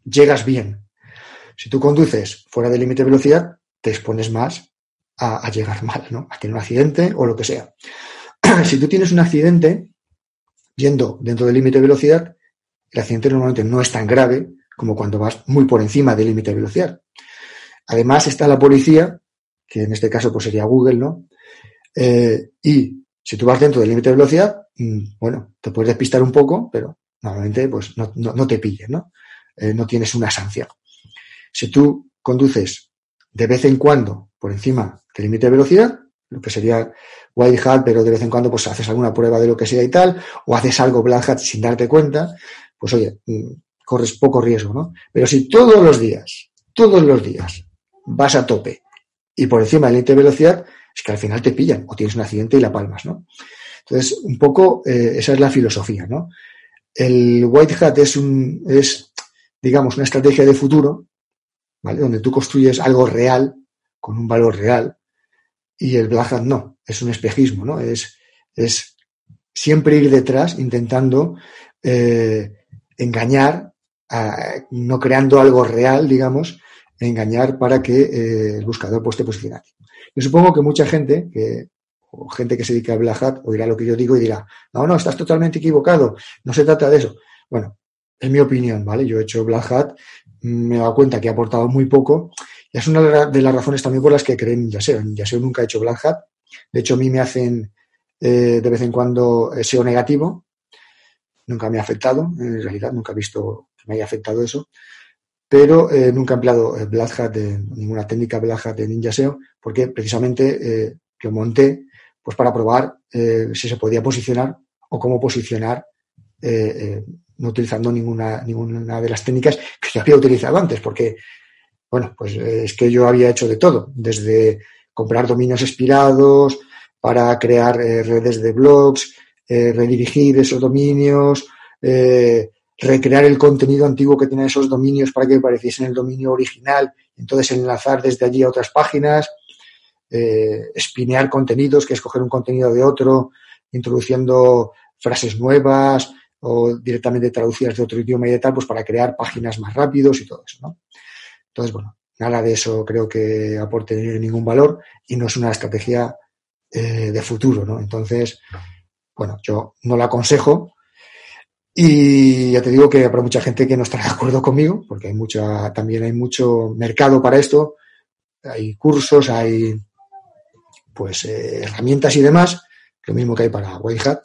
llegas bien. Si tú conduces fuera del límite de velocidad, te expones más a, llegar mal, ¿no? A tener un accidente o lo que sea. [CLEARS THROAT] si tú tienes un accidente yendo dentro del límite de velocidad, el accidente normalmente no es tan grave como cuando vas muy por encima del límite de velocidad. Además está la policía, que en este caso pues sería Google, ¿no? Eh, y si tú vas dentro del límite de velocidad, mmm, bueno, te puedes despistar un poco, pero normalmente pues no te pillen, ¿no? Eh, no tienes una sanción. Si tú conduces de vez en cuando por encima del límite de velocidad, lo que sería white hat, pero de vez en cuando pues haces alguna prueba de lo que sea y tal, o haces algo black hat sin darte cuenta, pues oye, mm, corres poco riesgo, ¿no? Pero si todos los días, todos los días vas a tope y por encima del límite de velocidad, es que al final te pillan o tienes un accidente y la palmas, ¿no? Entonces, un poco eh, esa es la filosofía, ¿no? El white hat es un, es, digamos, una estrategia de futuro, Donde tú construyes algo real, con un valor real, y el black hat no, es un espejismo, ¿no? Es, es siempre ir detrás intentando eh, engañar, no creando algo real, digamos, engañar para que eh, el buscador pues, esté posicionado. Yo supongo que mucha gente, que, o gente que se dedica a Black Hat, oirá lo que yo digo y dirá, no, no, estás totalmente equivocado, no se trata de eso. Bueno, es mi opinión, ¿vale? Yo he hecho Black Hat, me he dado cuenta que ha aportado muy poco y es una de las razones también por las que creen en Yaseo. En Yaseo nunca he hecho Black Hat. De hecho, a mí me hacen eh, de vez en cuando eh, SEO negativo. Nunca me ha afectado, en realidad, nunca he visto que me haya afectado eso. Pero eh, nunca he empleado Black Hat, ninguna técnica Black Hat de Ninja SEO, porque precisamente lo monté pues para probar si se podía posicionar o cómo posicionar no utilizando ninguna, ninguna de las técnicas que yo había utilizado antes, porque bueno, pues eh, es que yo había hecho de todo, desde comprar dominios expirados para crear eh, redes de blogs, eh, redirigir esos dominios, recrear el contenido antiguo que tienen esos dominios para que apareciese en el dominio original, entonces enlazar desde allí a otras páginas, espinear contenidos, que es coger un contenido de otro, introduciendo frases nuevas o directamente traducidas de otro idioma y de tal, pues para crear páginas más rápidos y todo eso, ¿no? Entonces, bueno, nada de eso creo que aporte ningún valor y no es una estrategia eh, de futuro, ¿no? Entonces, bueno, yo no la aconsejo y ya te digo que habrá mucha gente que no estará [LAUGHS] de acuerdo conmigo porque hay mucha, también hay mucho mercado para esto, hay cursos, hay pues eh, herramientas y demás, lo mismo que hay para White Hat,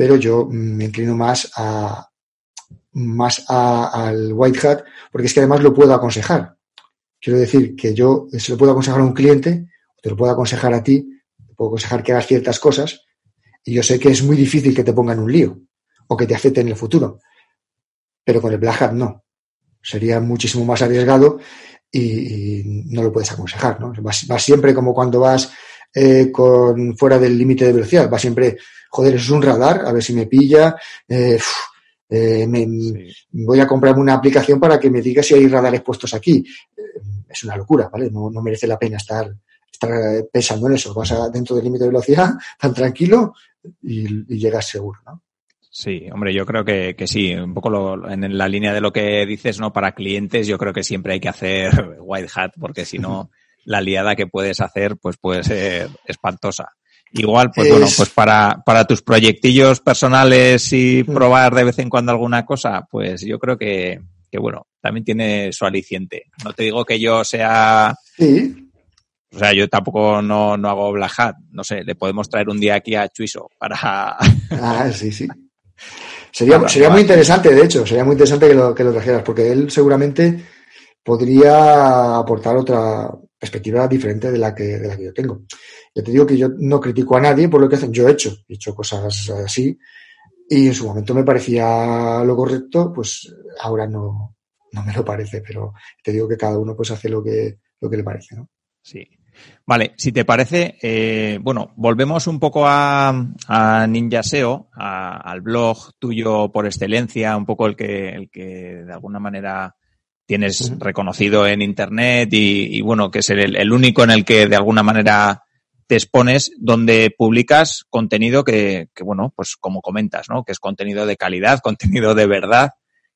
pero yo me inclino más a, más al white hat, porque es que además lo puedo aconsejar. Quiero decir que yo se lo puedo aconsejar a un cliente, te lo puedo aconsejar a ti, te puedo aconsejar que hagas ciertas cosas, y yo sé que es muy difícil que te pongan un lío o que te afecte en el futuro. Pero con el black hat no. Sería muchísimo más arriesgado y, no lo puedes aconsejar, ¿no? Vas, siempre como cuando vas eh, con fuera del límite de velocidad, vas siempre, joder, eso es un radar, a ver si me pilla, eh, eh, me, Voy a comprarme una aplicación para que me diga si hay radares puestos aquí. Eh, es una locura, ¿vale? No, merece la pena estar, estar pensando en eso. Vas dentro del límite de velocidad, [LAUGHS] tan tranquilo y, llegas seguro, ¿no? Sí, hombre, yo creo que, que sí, un poco en la línea de lo que dices, ¿no? Para clientes, yo creo que siempre hay que hacer [LAUGHS] white hat, porque si no, [LAUGHS] la liada que puedes hacer, pues puede ser espantosa. Igual, pues bueno, pues para, para tus proyectillos personales y probar de vez en cuando alguna cosa, pues yo creo que, que bueno, también tiene su aliciente. No te digo que yo sea... Sí. O sea, yo tampoco no, no hago black hat. No sé, le podemos traer un día aquí a Chuiso para... [LAUGHS] Ah, sí, sí. Sería, sería muy interesante, de hecho, sería muy interesante que lo, que lo trajeras, porque él seguramente podría aportar otra perspectiva diferente de la que, de la que yo tengo. Ya te digo que yo no critico a nadie por lo que hacen. Yo he hecho, he hecho cosas así y en su momento me parecía lo correcto, pues ahora no, no me lo parece, pero te digo que cada uno pues hace lo que, lo que le parece, ¿no? Sí. Vale, si te parece, eh, bueno, volvemos un poco a, a Ninja SEO, al blog tuyo por excelencia, un poco el que, el que de alguna manera tienes reconocido en Internet y, bueno, que es el, el, único en el que de alguna manera te expones donde publicas contenido que, bueno, pues como comentas, ¿no? Que es contenido de calidad, [LAUGHS] contenido de verdad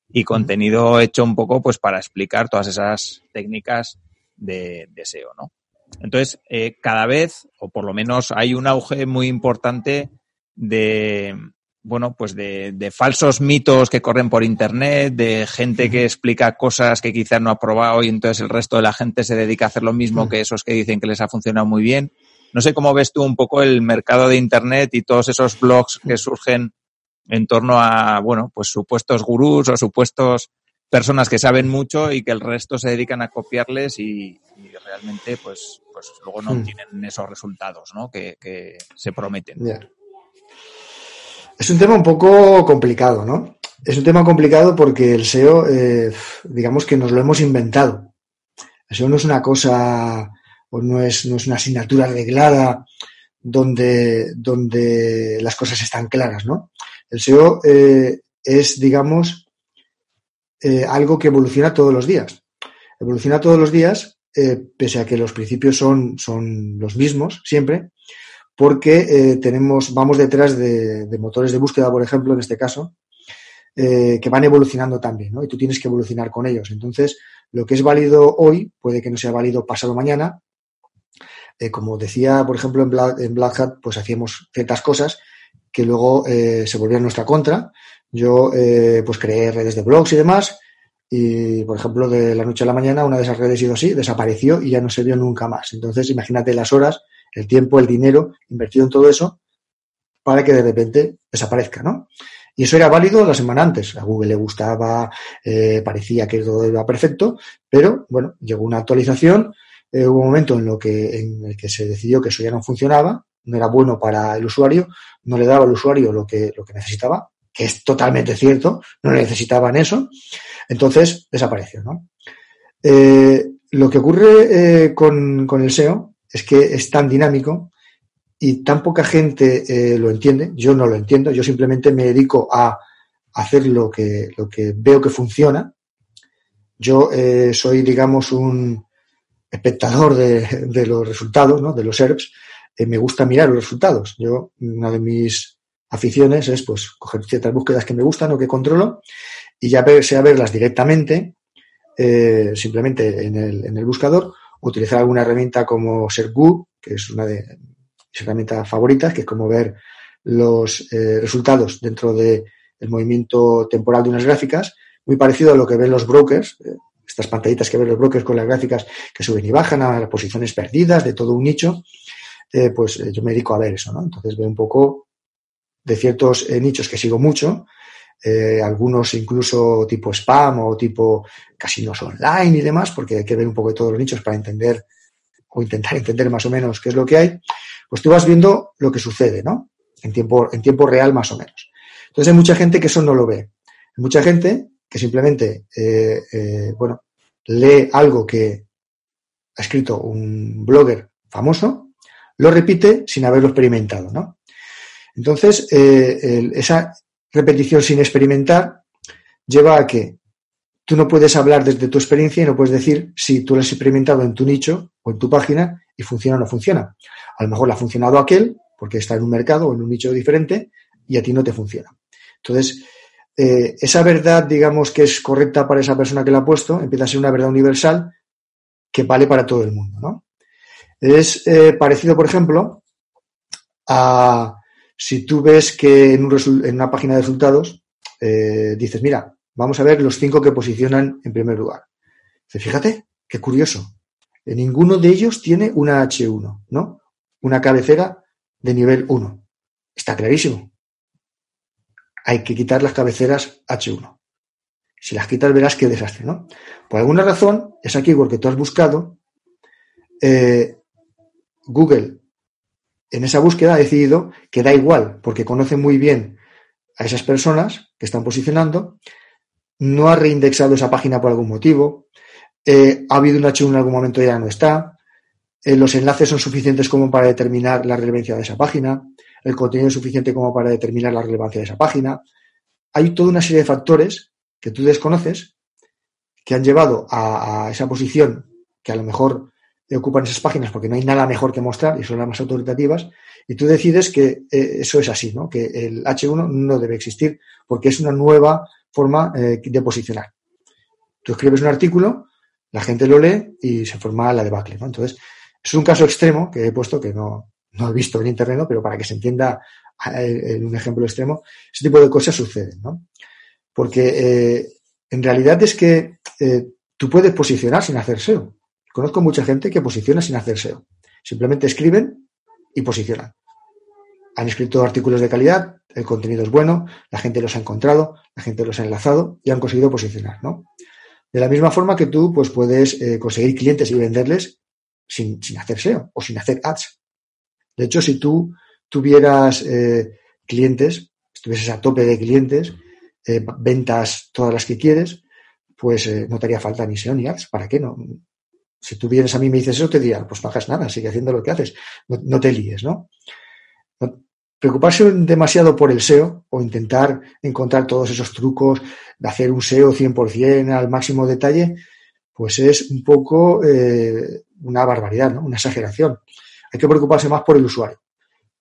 y contenido hecho un poco pues para explicar todas esas técnicas de, SEO, ¿no? Entonces, eh, cada vez, o por lo menos hay un auge muy importante de, bueno, pues de, de, falsos mitos que corren por internet, de gente que explica cosas que quizás no ha probado y entonces el resto de la gente se dedica a hacer lo mismo que esos que dicen que les ha funcionado muy bien. No sé cómo ves tú un poco el mercado de Internet y todos esos blogs que surgen en torno a, bueno, pues supuestos gurús o supuestos personas que saben mucho y que el resto se dedican a copiarles y, realmente pues, pues luego no hmm. tienen esos resultados ¿no? que, se prometen. Es un tema un poco complicado, ¿no? Es un tema complicado porque el SEO, eh, digamos que nos lo hemos inventado. El SEO no es una cosa o no es, no es una asignatura arreglada donde, donde las cosas están claras, ¿no? El SEO eh, es, digamos, eh, algo que evoluciona todos los días. Evoluciona todos los días, pese a que los principios son, son los mismos siempre, porque tenemos, vamos detrás de, de, motores de búsqueda, por ejemplo, en este caso, eh, que van evolucionando también, ¿no? Y tú tienes que evolucionar con ellos. Entonces, lo que es válido hoy puede que no sea válido pasado mañana. Eh, como decía, por ejemplo, en Black, en Black Hat, pues hacíamos ciertas cosas que luego eh, se volvían nuestra contra. Yo, pues creé redes de blogs y demás. Y, por ejemplo, de la noche a la mañana, una de esas redes ha ido así, desapareció y ya no se vio nunca más. Entonces, imagínate las horas, el tiempo, el dinero invertido en todo eso para que de repente desaparezca, ¿no? Y eso era válido la semana antes. A Google le gustaba, eh, parecía que todo iba perfecto, pero bueno, llegó una actualización, eh, hubo un momento en, lo que, en el que se decidió que eso ya no funcionaba, no era bueno para el usuario, no le daba al usuario lo que, lo que necesitaba, que es totalmente cierto, no necesitaban eso, entonces desapareció. ¿no? Eh, lo que ocurre con, con el SEO es que es tan dinámico y tan poca gente eh, lo entiende, yo no lo entiendo, yo simplemente me dedico a hacer lo que, lo que veo que funciona. Yo eh, soy, digamos, un espectador de, los resultados, ¿no? de los SERPs. Eh, me gusta mirar los resultados. Yo, una de mis aficiones es pues coger ciertas búsquedas que me gustan o que controlo y ya sea verlas directamente, simplemente en el, en el buscador, utilizar alguna herramienta como SERPGU, que es una de mis herramientas favoritas, que es como ver los eh, resultados dentro del movimiento temporal de unas gráficas, muy parecido a lo que ven los brokers, eh, estas pantallitas que ven los brokers con las gráficas que suben y bajan a las posiciones perdidas de todo un nicho, eh, pues yo me dedico a ver eso, ¿no? Entonces veo un poco de ciertos nichos que sigo mucho, algunos incluso tipo spam o tipo casinos online y demás, porque hay que ver un poco de todos los nichos para entender o intentar [LAUGHS] entender más o menos qué es lo que hay pues tú vas viendo lo que sucede, ¿no? En tiempo, en tiempo real más o menos. Entonces hay mucha gente que eso no lo ve. Hay mucha gente que simplemente, eh, eh, bueno, lee algo que ha escrito un blogger famoso, lo repite sin haberlo experimentado, ¿no? Entonces, eh, esa repetición sin experimentar lleva a que tú no puedes hablar desde tu experiencia y no puedes decir si tú lo has experimentado en tu nicho o en tu página y funciona o no funciona. A lo mejor le ha funcionado aquel porque está en un mercado o en un nicho diferente y a ti no te funciona. Entonces, eh, esa verdad, digamos, que es correcta para esa persona que la ha puesto, empieza a ser una verdad universal que vale para todo el mundo, ¿no? Es eh, parecido, por ejemplo, a si tú ves que en, una página de resultados eh, dices, mira, vamos a ver los cinco que posicionan en primer lugar. Fíjate, qué curioso. Ninguno de ellos tiene una H1, ¿no? una cabecera de nivel 1. Está clarísimo. Hay que quitar las cabeceras H1. Si las quitas verás qué desastre, ¿no? Por alguna razón, es aquí porque tú has buscado, eh, Google en esa búsqueda ha decidido que da igual, porque conoce muy bien a esas personas que están posicionando, no ha reindexado esa página por algún motivo, eh, ha habido un H1 en algún momento y ya no está, eh, los enlaces son suficientes como para determinar la relevancia de esa página, el contenido es suficiente como para determinar la relevancia de esa página. Hay toda una serie de factores que tú desconoces que han llevado a, esa posición que a lo mejor ocupan esas páginas porque no hay nada mejor que mostrar y son las más autoritativas, y tú decides que eh, eso es así, ¿no? que el H1 no debe existir porque es una nueva forma eh, de posicionar. Tú escribes un artículo, la gente lo lee y se forma la debacle. ¿no? Entonces, es un caso extremo que he puesto que no, he visto en internet, pero para que se entienda eh, en un ejemplo extremo, ese tipo de cosas suceden, ¿no? Porque en realidad es que tú puedes posicionar sin hacer SEO. Conozco mucha gente que posiciona sin hacer SEO. Simplemente escriben y posicionan. han escrito artículos de calidad, el contenido es bueno, la gente los ha encontrado, la gente los ha enlazado y han conseguido posicionar, ¿no? De la misma forma que tú pues, puedes eh, conseguir clientes y venderles sin, hacer SEO o sin hacer ads. De hecho, si tú tuvieras eh, clientes, estuvieses a tope de clientes, eh, ventas todas las que quieres, pues no te haría falta ni SEO ni ads. ¿Para qué no? Si tú vienes a mí y me dices eso, te diría, pues no hagas nada, sigue haciendo lo que haces, no, te líes, ¿no? Preocuparse demasiado por el SEO o intentar encontrar todos esos trucos de hacer un SEO 100% al máximo detalle, pues es un poco eh, una barbaridad, ¿no? una exageración. Hay que preocuparse más por el usuario.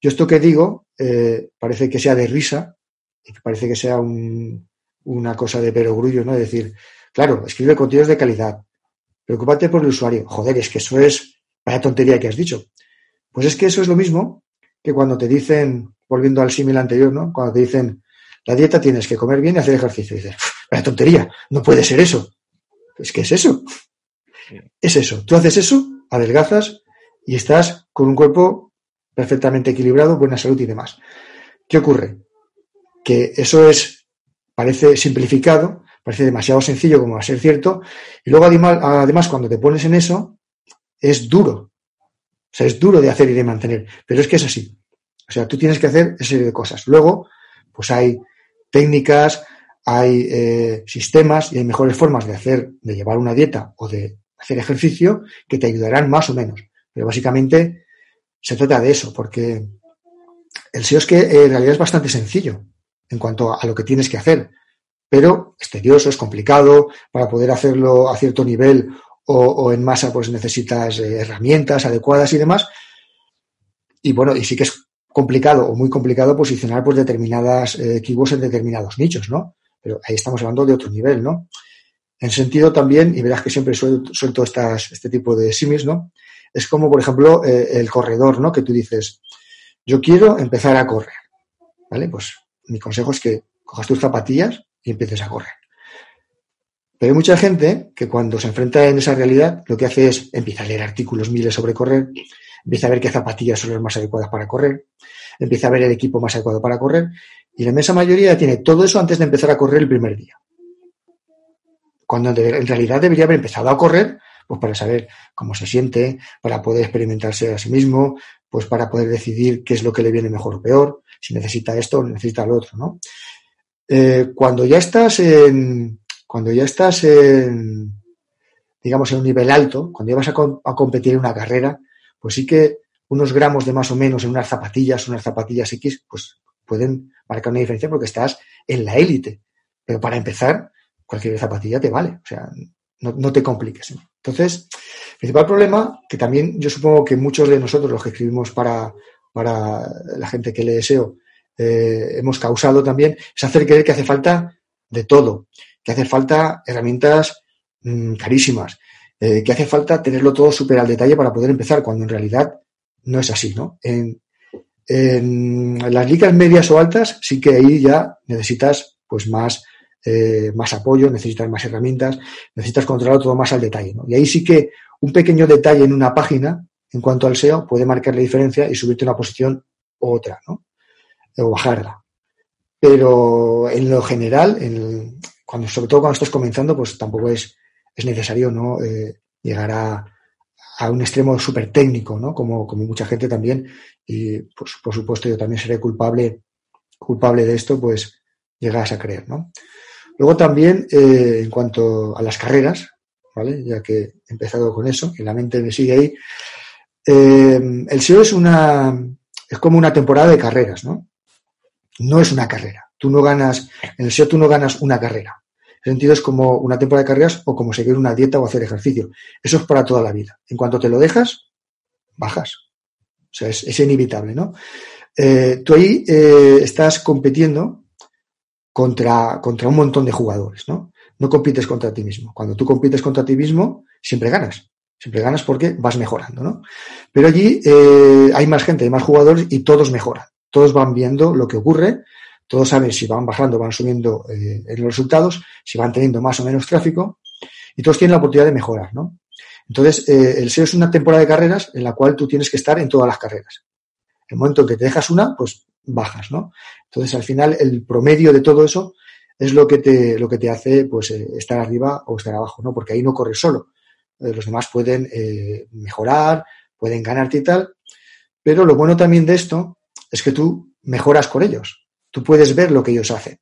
Yo esto que digo eh, parece que sea de risa y que parece que sea una cosa de perogrullo, ¿no? Es decir, claro, escribe contenidos de calidad, preocúpate por el usuario. Joder, es que eso es vaya tontería que has dicho. Pues es que eso es lo mismo que cuando te dicen, volviendo al símil anterior, ¿no? Cuando te dicen, la dieta tienes que comer bien y hacer ejercicio. Y dices, vaya tontería, no puede ser eso. Es que es eso. Es eso. Tú haces eso, adelgazas y estás con un cuerpo perfectamente equilibrado, buena salud y demás. ¿Qué ocurre? Que eso es, parece simplificado, parece demasiado sencillo como a ser cierto, y luego además cuando te pones en eso, es duro. O sea, es duro de hacer y de mantener, pero es que es así. O sea, tú tienes que hacer esa serie de cosas. Luego, pues hay técnicas, hay eh, sistemas y hay mejores formas de hacer, de llevar una dieta o de hacer ejercicio que te ayudarán más o menos. Pero básicamente se trata de eso, porque el SEO es que en realidad es bastante sencillo en cuanto a lo que tienes que hacer, pero es tedioso, es complicado, para poder hacerlo a cierto nivel o, en masa pues necesitas eh, herramientas adecuadas y demás. Y bueno, y sí que es complicado o muy complicado posicionar pues determinadas eh, en determinados nichos, ¿no? Pero ahí estamos hablando de otro nivel, ¿no? En sentido también, y verás que siempre suelto, estas, este tipo de simis, ¿no? Es como, por ejemplo, eh, el corredor, ¿no? Que tú dices, yo quiero empezar a correr, ¿vale? Pues mi consejo es que cojas tus zapatillas y empieces a correr. Pero hay mucha gente que cuando se enfrenta en esa realidad, lo que hace es empieza a leer artículos miles sobre correr, empieza a ver qué zapatillas son las más adecuadas para correr, empieza a ver el equipo más adecuado para correr, y la inmensa mayoría tiene todo eso antes de empezar a correr el primer día. Cuando en realidad debería haber empezado a correr, pues para saber cómo se siente, para poder experimentarse a sí mismo, pues para poder decidir qué es lo que le viene mejor o peor, si necesita esto o necesita lo otro, ¿no? Eh, cuando ya estás en, cuando ya estás en, digamos, en un nivel alto, cuando ya vas a, competir en una carrera, pues sí que unos gramos de más o menos en unas zapatillas, unas zapatillas X, pues pueden marcar una diferencia porque estás en la élite. Pero para empezar, cualquier zapatilla te vale. O sea, no, te compliques. Entonces, el principal problema, que también yo supongo que muchos de nosotros, los que escribimos para, para la gente que lee SEO, eh, hemos causado también, es hacer creer que hace falta de todo, que hace falta herramientas mm, carísimas, eh, que hace falta tenerlo todo súper al detalle para poder empezar, cuando en realidad no es así, ¿no? En, las ligas medias o altas sí que ahí ya necesitas pues más, eh, más apoyo, necesitas más herramientas, necesitas controlar todo más al detalle, ¿no? Y ahí sí que un pequeño detalle en una página en cuanto al SEO puede marcar la diferencia y subirte una posición u otra, ¿no? O bajarla. Pero en lo general, en cuando, sobre todo cuando estás comenzando, pues tampoco es, es necesario ¿no? Eh, llegar a, a un extremo súper técnico, ¿no? Como, como mucha gente también, y pues, por supuesto yo también seré culpable, culpable de esto, pues llegas a creer, ¿no? Luego también, eh, en cuanto a las carreras, ¿vale? Ya que he empezado con eso, y la mente me sigue ahí, eh, el SEO es una, es como una temporada de carreras, ¿no? No es una carrera. Tú no ganas, en el SEO tú no ganas una carrera sentido es como una temporada de carreras o como seguir una dieta o hacer ejercicio. Eso es para toda la vida. En cuanto te lo dejas, bajas. O sea, es, inevitable, ¿no? Eh, tú ahí eh, estás compitiendo contra, contra un montón de jugadores, ¿no? No compites contra ti mismo. Cuando tú compites contra ti mismo, siempre ganas. Siempre ganas porque vas mejorando, ¿no? Pero allí eh, hay más gente, hay más jugadores y todos mejoran. Todos van viendo lo que ocurre todos saben si van bajando, van subiendo eh, los resultados, si van teniendo más o menos tráfico, y todos tienen la oportunidad de mejorar, ¿no? Entonces, eh, el SEO es una temporada de carreras en la cual tú tienes que estar en todas las carreras. El momento en que te dejas una, pues bajas, ¿no? Entonces, al final, el promedio de todo eso es lo que te, lo que te hace, pues, eh, estar arriba o estar abajo, ¿no? Porque ahí no corres solo. Los demás pueden mejorar, pueden ganarte y tal. Pero lo bueno también de esto es que tú mejoras con ellos. Tú puedes ver lo que ellos hacen.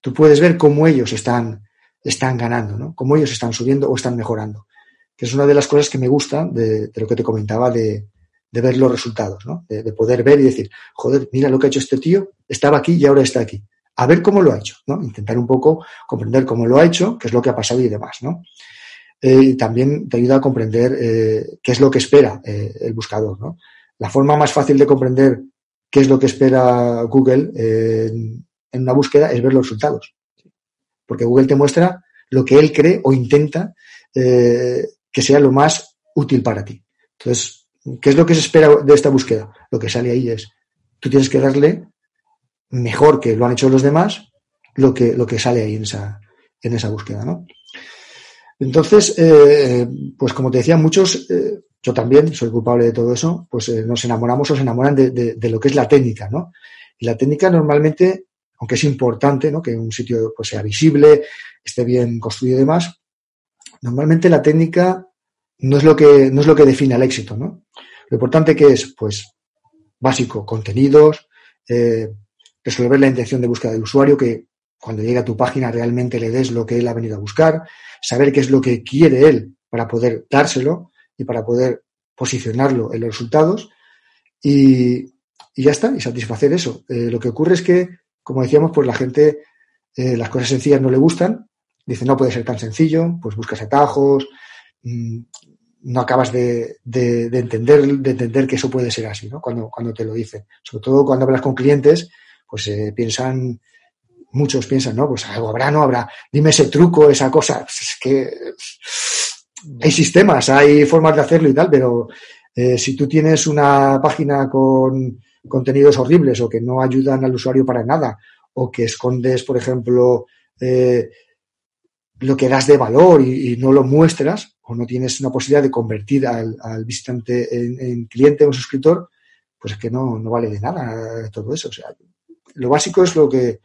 Tú puedes ver cómo ellos están, están ganando, ¿no? Cómo ellos están subiendo o están mejorando. Que es una de las cosas que me gusta de, lo que te comentaba de, ver los resultados, ¿no? De, poder ver y decir, joder, mira lo que ha hecho este tío, estaba aquí y ahora está aquí. A ver cómo lo ha hecho, ¿no? Intentar un poco comprender cómo lo ha hecho, qué es lo que ha pasado y demás, ¿no? Eh, y también te ayuda a comprender eh, qué es lo que espera eh, el buscador, ¿no? La forma más fácil de comprender qué es lo que espera Google en, una búsqueda es ver los resultados. Porque Google te muestra lo que él cree o intenta eh, que sea lo más útil para ti. Entonces, ¿qué es lo que se espera de esta búsqueda? Lo que sale ahí es, tú tienes que darle mejor que lo han hecho los demás, lo que, lo que sale ahí en esa, en esa búsqueda, ¿no? Entonces, eh, pues como te decía, muchos, eh, yo también soy culpable de todo eso, pues nos enamoramos o se enamoran de, de, lo que es la técnica, ¿no? Y la técnica normalmente aunque es importante ¿no? que un sitio pues, sea visible, esté bien construido y demás, normalmente la técnica no es lo que, no es lo que define el éxito. ¿no? Lo importante que es, pues, básico, contenidos, eh, resolver la intención de búsqueda del usuario, que cuando llegue a tu página realmente le des lo que él ha venido a buscar, saber qué es lo que quiere él para poder dárselo y para poder posicionarlo en los resultados y, ya está, y satisfacer eso. Eh, lo que ocurre es que como decíamos, pues la gente, eh, las cosas sencillas no le gustan, dice, no puede ser tan sencillo, pues buscas atajos, mm, no acabas de, entender, de entender que eso puede ser así, ¿no? Cuando, cuando te lo dicen. Sobre todo cuando hablas con clientes, pues eh, piensan, muchos piensan, ¿no? Pues algo habrá, no habrá, dime ese truco, esa cosa. Es que hay sistemas, hay formas de hacerlo y tal, pero eh, si tú tienes una página con contenidos horribles o que no ayudan al usuario para nada o que escondes, por ejemplo, eh, lo que das de valor y, no lo muestras o no tienes una posibilidad de convertir al, visitante en, cliente o suscriptor, pues es que no, no vale de nada todo eso. O sea, lo básico es lo que,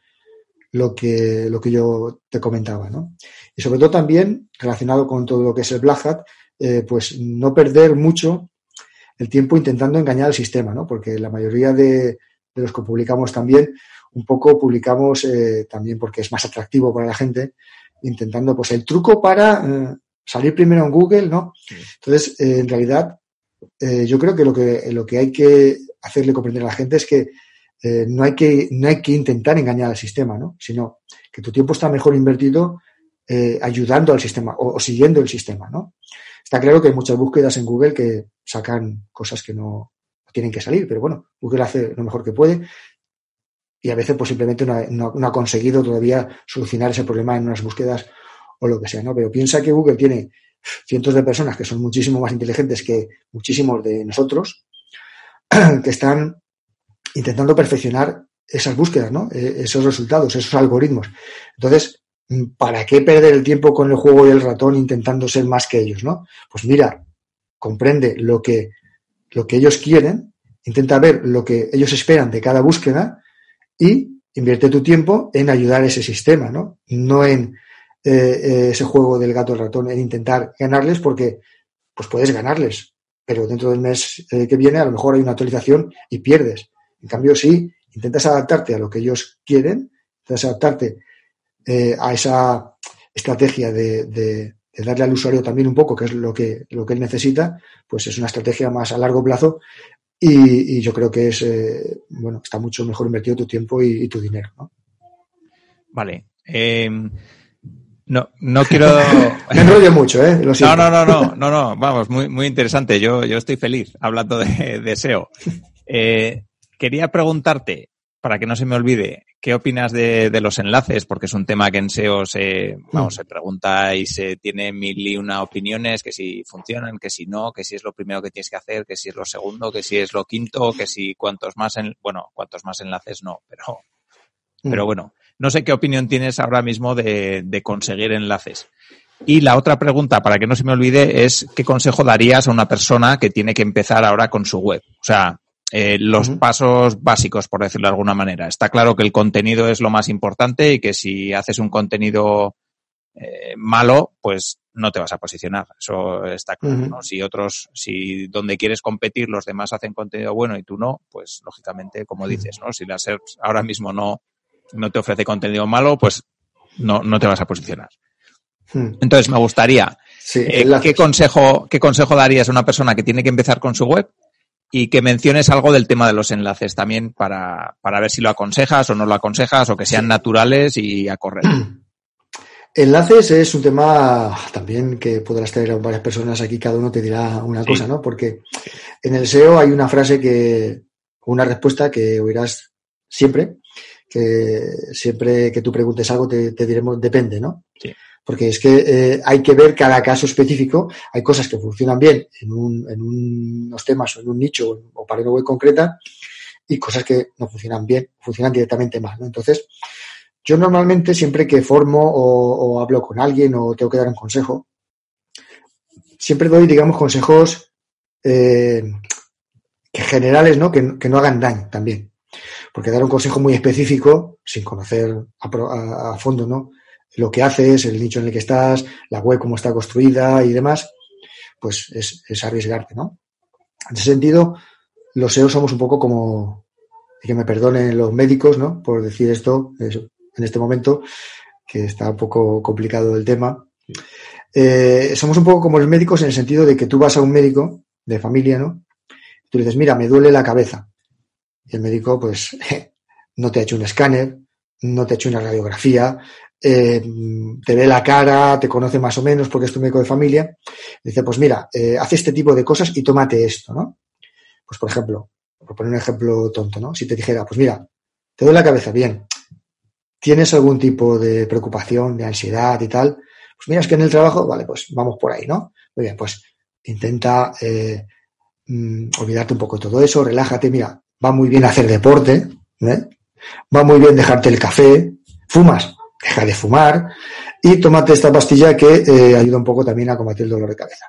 lo que, lo que yo te comentaba, ¿no? Y sobre todo también, relacionado con todo lo que es el Black Hat, eh, pues no perder mucho el tiempo intentando engañar al sistema, ¿no? Porque la mayoría de, los que publicamos también, un poco publicamos eh, también porque es más atractivo para la gente, intentando, pues, el truco para eh, salir primero en Google, ¿no? Entonces, eh, en realidad, yo creo que lo, que lo que hay que hacerle comprender a la gente es que no, hay que no hay que intentar engañar al sistema, ¿no? Sino que tu tiempo está mejor invertido ayudando al sistema o, siguiendo el sistema, ¿no? Está claro que hay muchas búsquedas en Google que sacan cosas que no tienen que salir, pero bueno, Google hace lo mejor que puede y a veces pues simplemente no, ha conseguido todavía solucionar ese problema en unas búsquedas o lo que sea, ¿no? Pero piensa que Google tiene cientos de personas que son muchísimo más inteligentes que muchísimos de nosotros, [CLEARS THROAT] que están intentando perfeccionar esas búsquedas, ¿no? E, esos resultados, esos algoritmos. Entonces, ¿para qué perder el tiempo con el juego y el ratón intentando ser más que ellos, no? Pues mira, comprende lo que, lo que ellos quieren, intenta ver lo que ellos esperan de cada búsqueda y invierte tu tiempo en ayudar a ese sistema, ¿no? No en eh, eh, ese juego del gato y ratón, en intentar ganarles porque pues puedes ganarles, pero dentro del mes eh, que viene a lo mejor hay una actualización y pierdes. En cambio, si intentas adaptarte a lo que ellos quieren, intentas adaptarte eh, a esa estrategia de, darle al usuario también un poco, que es lo que, lo que él necesita, pues es una estrategia más a largo plazo y, yo creo que es, eh, bueno, está mucho mejor invertido tu tiempo y, tu dinero, ¿no? Vale. Em, no, no quiero. [LAUGHS] Me enrollo mucho, ¿eh? no, no, no, no, no, no, vamos, muy, muy interesante. Yo, yo estoy feliz hablando de, de SEO. [LAUGHS] Eh, quería preguntarte, para que no se me olvide, ¿qué opinas de, los enlaces? Porque es un tema que en SEO se, vamos, mm. se pregunta y se tiene mil y una opiniones, que si funcionan, que si no, que si es lo primero que tienes que hacer, que si es lo segundo, que si es lo quinto, que si cuantos más, en, bueno, cuantos más enlaces no, pero, mm. pero bueno, no sé qué opinión tienes ahora mismo de, de conseguir enlaces. Y la otra pregunta, para que no se me olvide, es ¿qué consejo darías a una persona que tiene que empezar ahora con su web? O sea, eh, los pasos básicos, por decirlo de alguna manera. Está claro que el contenido es lo más importante y que si haces un contenido eh, malo, pues no te vas a posicionar. Eso está claro, ¿no? Si otros, si donde quieres competir los demás hacen contenido bueno y tú no, pues lógicamente, como dices, ¿no? Si la SERPs ahora mismo no, no te ofrece contenido malo, pues no, no te vas a posicionar. Hmm. Entonces, me gustaría, eh, ¿qué, consejo, ¿qué consejo darías a una persona que tiene que empezar con su web? Y que menciones algo del tema de los enlaces también para, para ver si lo aconsejas o no lo aconsejas o que sean naturales y a correr. [CLEARS THROAT] Enlaces es un tema también que podrás tener a varias personas aquí, cada uno te dirá una cosa, ¿no? Porque en el SEO hay una frase que, una respuesta que oirás siempre, que siempre que tú preguntes algo te, diremos depende, ¿no? Sí. Porque es que eh, hay que ver cada caso específico. Hay cosas que funcionan bien en, un, en unos temas o en un nicho o para una web concreta y cosas que no funcionan bien, funcionan directamente mal, ¿no? Entonces, yo normalmente siempre que formo o, hablo con alguien o tengo que dar un consejo, siempre doy, digamos, consejos eh, generales, ¿no? Que, no hagan daño también. Porque dar un consejo muy específico, sin conocer a, fondo, ¿no? Lo que haces, el nicho en el que estás, la web, cómo está construida y demás, pues es, arriesgarte, ¿no? En ese sentido, los SEO somos un poco como, y que me perdonen los médicos, ¿no? Por decir esto, en este momento, que está un poco complicado el tema. Eh, somos un poco como los médicos en el sentido de que tú vas a un médico de familia, ¿no? Tú le dices, mira, me duele la cabeza. Y el médico, pues, [LAUGHS] no te ha hecho un escáner, no te ha hecho una radiografía, eh, te ve la cara, te conoce más o menos porque es tu médico de familia. Dice, pues mira, eh, haz este tipo de cosas y tómate esto, ¿no? Pues, por ejemplo, por poner un ejemplo tonto, ¿no? Si te dijera, pues mira, te duele la cabeza, bien, tienes algún tipo de preocupación, de ansiedad y tal, pues mira, es que en el trabajo, vale, pues vamos por ahí, ¿no? Muy bien, pues intenta eh, mm, olvidarte un poco de todo eso, relájate, mira, va muy bien hacer deporte, va muy bien dejarte el café, fumas, deja de fumar y tómate esta pastilla que eh, ayuda un poco también a combatir el dolor de cabeza.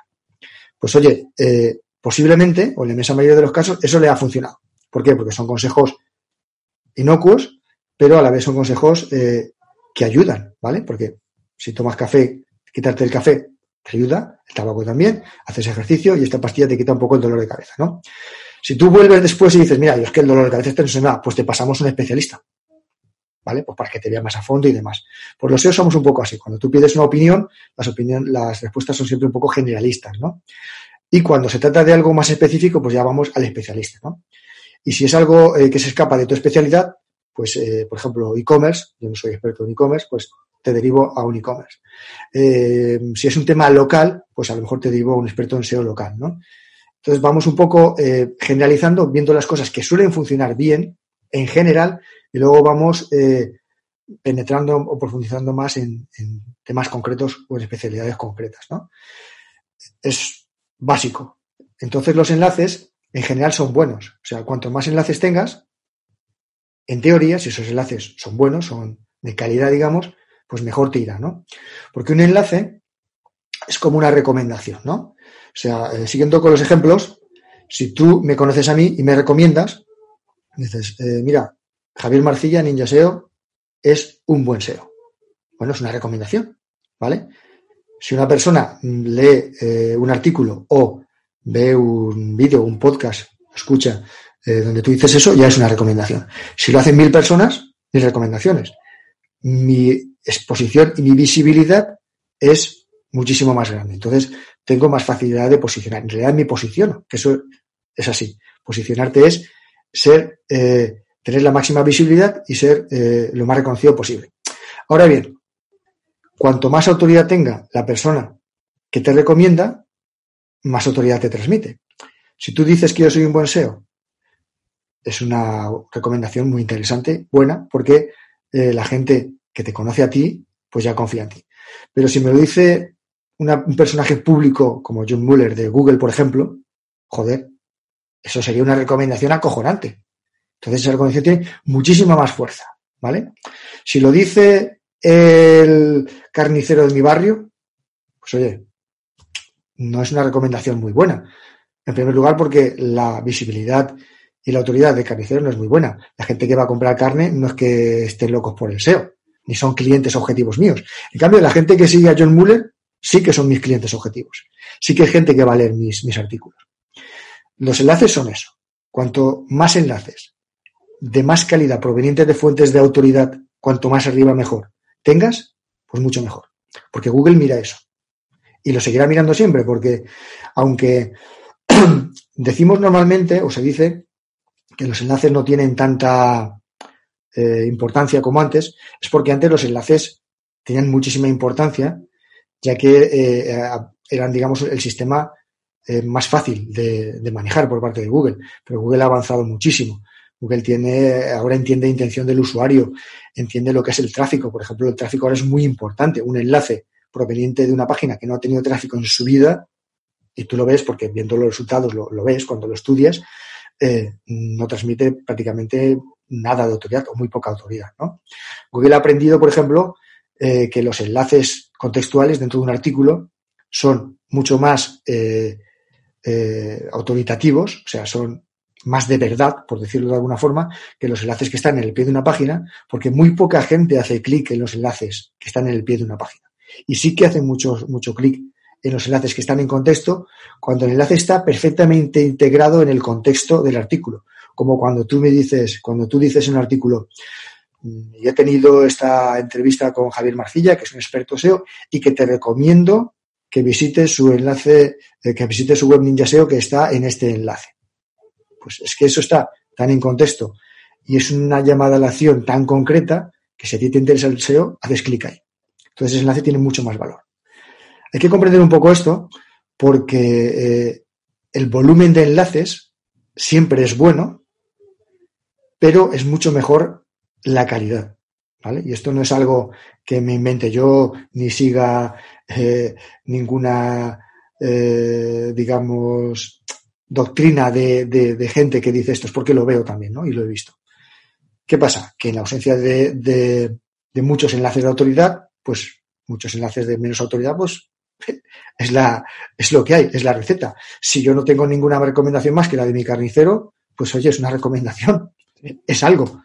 Pues oye, posiblemente, o en la inmensa mayoría de los casos, eso le ha funcionado. ¿Por qué? Porque son consejos inocuos pero a la vez son consejos eh, que ayudan, ¿vale? Porque si tomas café, quitarte el café te ayuda, el tabaco también, haces ejercicio y esta pastilla te quita un poco el dolor de cabeza, ¿no? Si tú vuelves después y dices, mira, yo es que el dolor de cabeza no sé nada, pues te pasamos a un especialista, ¿vale? Pues para que te vea más a fondo y demás. Por los SEO somos un poco así. Cuando tú pides una opinión, las, las respuestas son siempre un poco generalistas, ¿no? Y cuando se trata de algo más específico, pues ya vamos al especialista, ¿no? Y si es algo eh, que se escapa de tu especialidad, pues, eh, por ejemplo, e-commerce, yo no soy experto en e-commerce, pues te derivo a un e-commerce. Eh, si es un tema local, pues a lo mejor te derivo a un experto en SEO local, ¿no? Entonces vamos un poco generalizando, viendo las cosas que suelen funcionar bien en general y luego vamos penetrando o profundizando más en, en, temas concretos o en especialidades concretas, ¿no? Es básico. Entonces los enlaces en general son buenos. O sea, cuanto más enlaces tengas, en teoría, si esos enlaces son buenos, son de calidad, digamos, pues mejor te irá, ¿no? Porque un enlace es como una recomendación, ¿no? O sea, eh, siguiendo con los ejemplos, si tú me conoces a mí y me recomiendas, dices, eh, mira, Javier Marcilla, Ninja SEO, es un buen SEO. Bueno, es una recomendación, ¿vale? Si una persona lee eh, un artículo o ve un vídeo, un podcast, escucha eh, donde tú dices eso, ya es una recomendación. Si lo hacen mil personas, mis recomendaciones. Mi exposición y mi visibilidad es muchísimo más grande. Entonces, tengo más facilidad de posicionar. En realidad, mi posición, que eso es así. Posicionarte es ser, eh, tener la máxima visibilidad y ser eh, lo más reconocido posible. Ahora bien, cuanto más autoridad tenga la persona que te recomienda, más autoridad te transmite. Si tú dices que yo soy un buen SEO es una recomendación muy interesante, buena, porque eh, la gente que te conoce a ti, pues ya confía en ti. Pero si me lo dice un personaje público como John Muller de Google, por ejemplo, joder, eso sería una recomendación acojonante. Entonces esa recomendación tiene muchísima más fuerza, ¿vale? Si lo dice el carnicero de mi barrio, pues oye, no es una recomendación muy buena. En primer lugar, porque la visibilidad Y la autoridad de carnicero no es muy buena. La gente que va a comprar carne no es que estén locos por el SEO, ni son clientes objetivos míos. En cambio, la gente que sigue a John Muller sí que son mis clientes objetivos. Sí que hay gente que va a leer mis, mis artículos. Los enlaces son eso. Cuanto más enlaces de más calidad provenientes de fuentes de autoridad, cuanto más arriba mejor tengas, pues mucho mejor. Porque Google mira eso. Y lo seguirá mirando siempre, porque aunque [CLEARS THROAT] decimos normalmente, o se dice, que los enlaces no tienen tanta eh, importancia como antes, es porque antes los enlaces tenían muchísima importancia, ya que eh, eran, digamos, el sistema eh, más fácil de, de, manejar por parte de Google. Pero Google ha avanzado muchísimo. Google tiene, ahora entiende intención del usuario, entiende lo que es el tráfico. Por ejemplo, el tráfico ahora es muy importante. Un enlace proveniente de una página que no ha tenido tráfico en su vida, y tú lo ves porque viendo los resultados lo, lo ves cuando lo estudias, eh, no transmite prácticamente nada de autoridad o muy poca autoridad. ¿no? Google ha aprendido, por ejemplo, eh, que los enlaces contextuales dentro de un artículo son mucho más eh, eh, autoritativos, o sea, son más de verdad, por decirlo de alguna forma, que los enlaces que están en el pie de una página, porque muy poca gente hace clic en los enlaces que están en el pie de una página. Y sí que hacen mucho, mucho clic en los enlaces que están en contexto cuando el enlace está perfectamente integrado en el contexto del artículo. Como cuando tú me dices, cuando tú dices en un artículo, mm, yo he tenido esta entrevista con Javier Marcilla, que es un experto SEO, y que te recomiendo que visites su enlace, eh, que visites su web Ninja SEO que está en este enlace. Pues es que eso está tan en contexto y es una llamada a la acción tan concreta que si a ti te interesa el SEO, haces clic ahí. Entonces ese enlace tiene mucho más valor. Hay que comprender un poco esto porque eh, el volumen de enlaces siempre es bueno, pero es mucho mejor la calidad. ¿Vale? Y esto no es algo que me invente yo ni siga eh, ninguna, eh, digamos, doctrina de, de, de, gente que dice esto, es porque lo veo también, ¿no? Y lo he visto. ¿Qué pasa? Que en la ausencia de, de muchos enlaces de autoridad, pues muchos enlaces de menos autoridad, pues [LAUGHS] es, la, es lo que hay, es la receta. Si yo no tengo ninguna recomendación más que la de mi carnicero, pues oye, es una recomendación, es algo.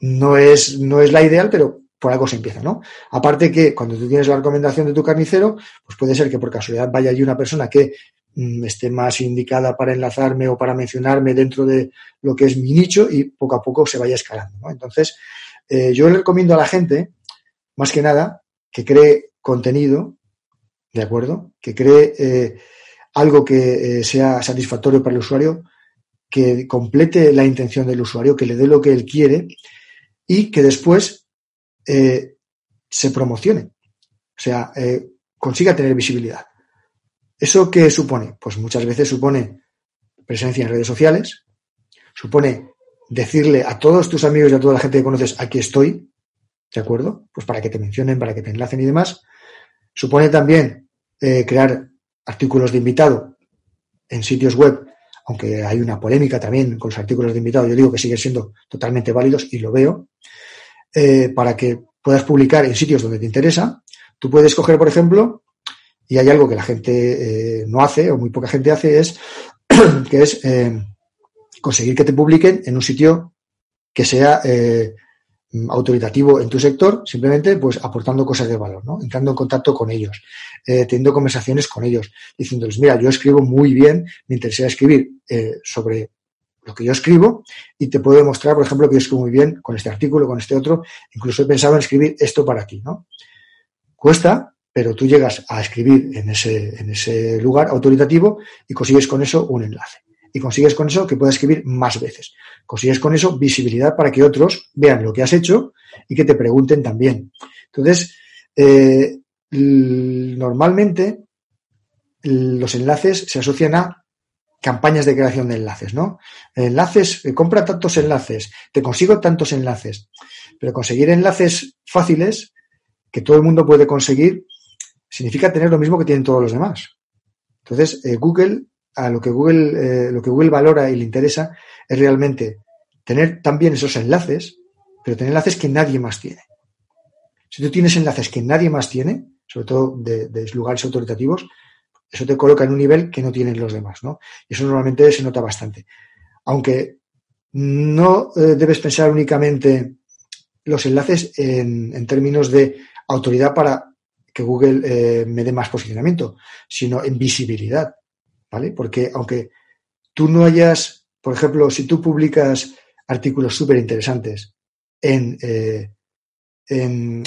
No es, no es la ideal, pero por algo se empieza, ¿no? Aparte que cuando tú tienes la recomendación de tu carnicero, pues puede ser que por casualidad vaya allí una persona que mmm, esté más indicada para enlazarme o para mencionarme dentro de lo que es mi nicho y poco a poco se vaya escalando, ¿no? Entonces, eh, yo le recomiendo a la gente, más que nada, que cree contenido ¿de acuerdo? Que cree eh, algo que eh, sea satisfactorio para el usuario, que complete la intención del usuario, que le dé lo que él quiere y que después eh, se promocione, o sea, eh, consiga tener visibilidad. ¿Eso qué supone? Pues muchas veces supone presencia en redes sociales, supone decirle a todos tus amigos y a toda la gente que conoces, aquí estoy, ¿de acuerdo? Pues para que te mencionen, para que te enlacen y demás. Supone también eh, crear artículos de invitado en sitios web, aunque hay una polémica también con los artículos de invitado, yo digo que siguen siendo totalmente válidos y lo veo, eh, para que puedas publicar en sitios donde te interesa. Tú puedes coger, por ejemplo, y hay algo que la gente eh, no hace o muy poca gente hace, es [CLEARS THROAT] que es eh, conseguir que te publiquen en un sitio que sea autoritativo en tu sector, simplemente pues aportando cosas de valor, ¿no? Entrando en contacto con ellos, eh, teniendo conversaciones con ellos, diciéndoles, mira, yo escribo muy bien, me interesa escribir eh, sobre lo que yo escribo y te puedo demostrar, por ejemplo, que yo escribo muy bien con este artículo, con este otro, incluso he pensado en escribir esto para ti, ¿no? Cuesta, pero tú llegas a escribir en ese, en ese lugar autoritativo y consigues con eso un enlace y consigues con eso que puedas escribir más veces. Consigues con eso visibilidad para que otros vean lo que has hecho y que te pregunten también. Entonces, eh, normalmente los enlaces se asocian a campañas de creación de enlaces, ¿no? Enlaces, eh, compra tantos enlaces, te consigo tantos enlaces, pero conseguir enlaces fáciles que todo el mundo puede conseguir significa tener lo mismo que tienen todos los demás. Entonces, eh, Google a lo que Google, eh, lo que Google valora y le interesa es realmente tener también esos enlaces, pero tener enlaces que nadie más tiene. Si tú tienes enlaces que nadie más tiene, sobre todo de, de lugares autoritativos, eso te coloca en un nivel que no tienen los demás, ¿no? Y eso normalmente se nota bastante. Aunque no eh, debes pensar únicamente los enlaces en, términos de autoridad para que Google eh, me dé más posicionamiento, sino en visibilidad, ¿vale? Porque aunque tú no hayas, por ejemplo, si tú publicas artículos súper interesantes en, eh, en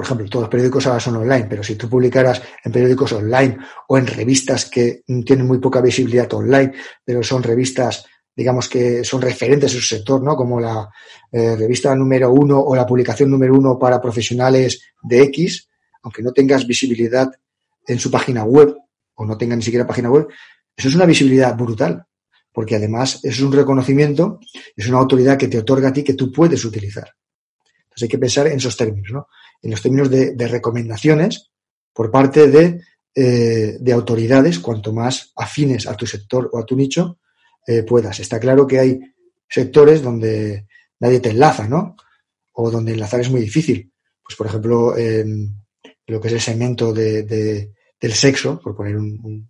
por ejemplo, todos los periódicos ahora son online, pero si tú publicaras en periódicos online o en revistas que tienen muy poca visibilidad online, pero son revistas, digamos que son referentes en su sector, ¿no? Como la eh, revista número uno o la publicación número uno para profesionales de X, aunque no tengas visibilidad en su página web o no tenga ni siquiera página web, eso es una visibilidad brutal, porque además es un reconocimiento, es una autoridad que te otorga a ti que tú puedes utilizar. Entonces hay que pensar en esos términos, ¿no? en los términos de, recomendaciones por parte de, eh, de, autoridades, cuanto más afines a tu sector o a tu nicho eh, puedas. Está claro que hay sectores donde nadie te enlaza, ¿no? O donde enlazar es muy difícil. Pues, por ejemplo, lo que es el segmento de, del sexo, por poner un,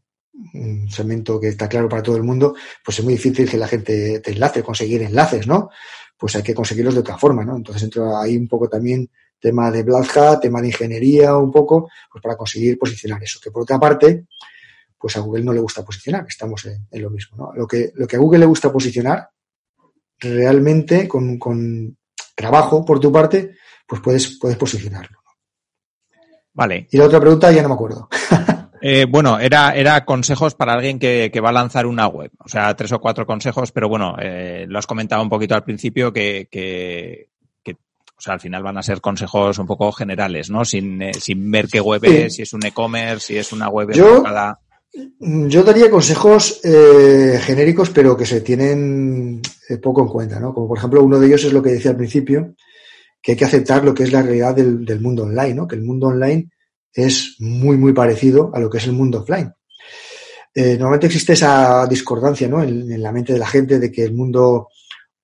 segmento que está claro para todo el mundo, pues es muy difícil que la gente te enlace, conseguir enlaces, ¿no? Pues hay que conseguirlos de otra forma, ¿no? Entonces entra ahí un poco también tema de Black Hat, tema de ingeniería un poco, pues para conseguir posicionar eso. Que por otra parte, pues a Google no le gusta posicionar, estamos en, lo mismo. ¿no? Lo, que, lo que a Google le gusta posicionar, realmente con, con trabajo por tu parte, pues puedes, puedes posicionarlo. Vale. Y la otra pregunta ya no me acuerdo. [LAUGHS] Eh, bueno, era, era consejos para alguien que, que, va a lanzar una web. O sea, tres o cuatro consejos, pero bueno, eh, lo has comentado un poquito al principio que, que, o sea, al final van a ser consejos un poco generales, ¿no? Sin, eh, sin ver qué web es, si es un e-commerce, si es una web yo, Yo daría consejos eh, genéricos, pero que se tienen poco en cuenta, ¿no? Como por ejemplo, uno de ellos es lo que decía al principio, que hay que aceptar lo que es la realidad del, mundo online, ¿no? Que el mundo online es muy, muy parecido a lo que es el mundo offline. normalmente existe esa discordancia, ¿no? en, la mente de la gente de que el mundo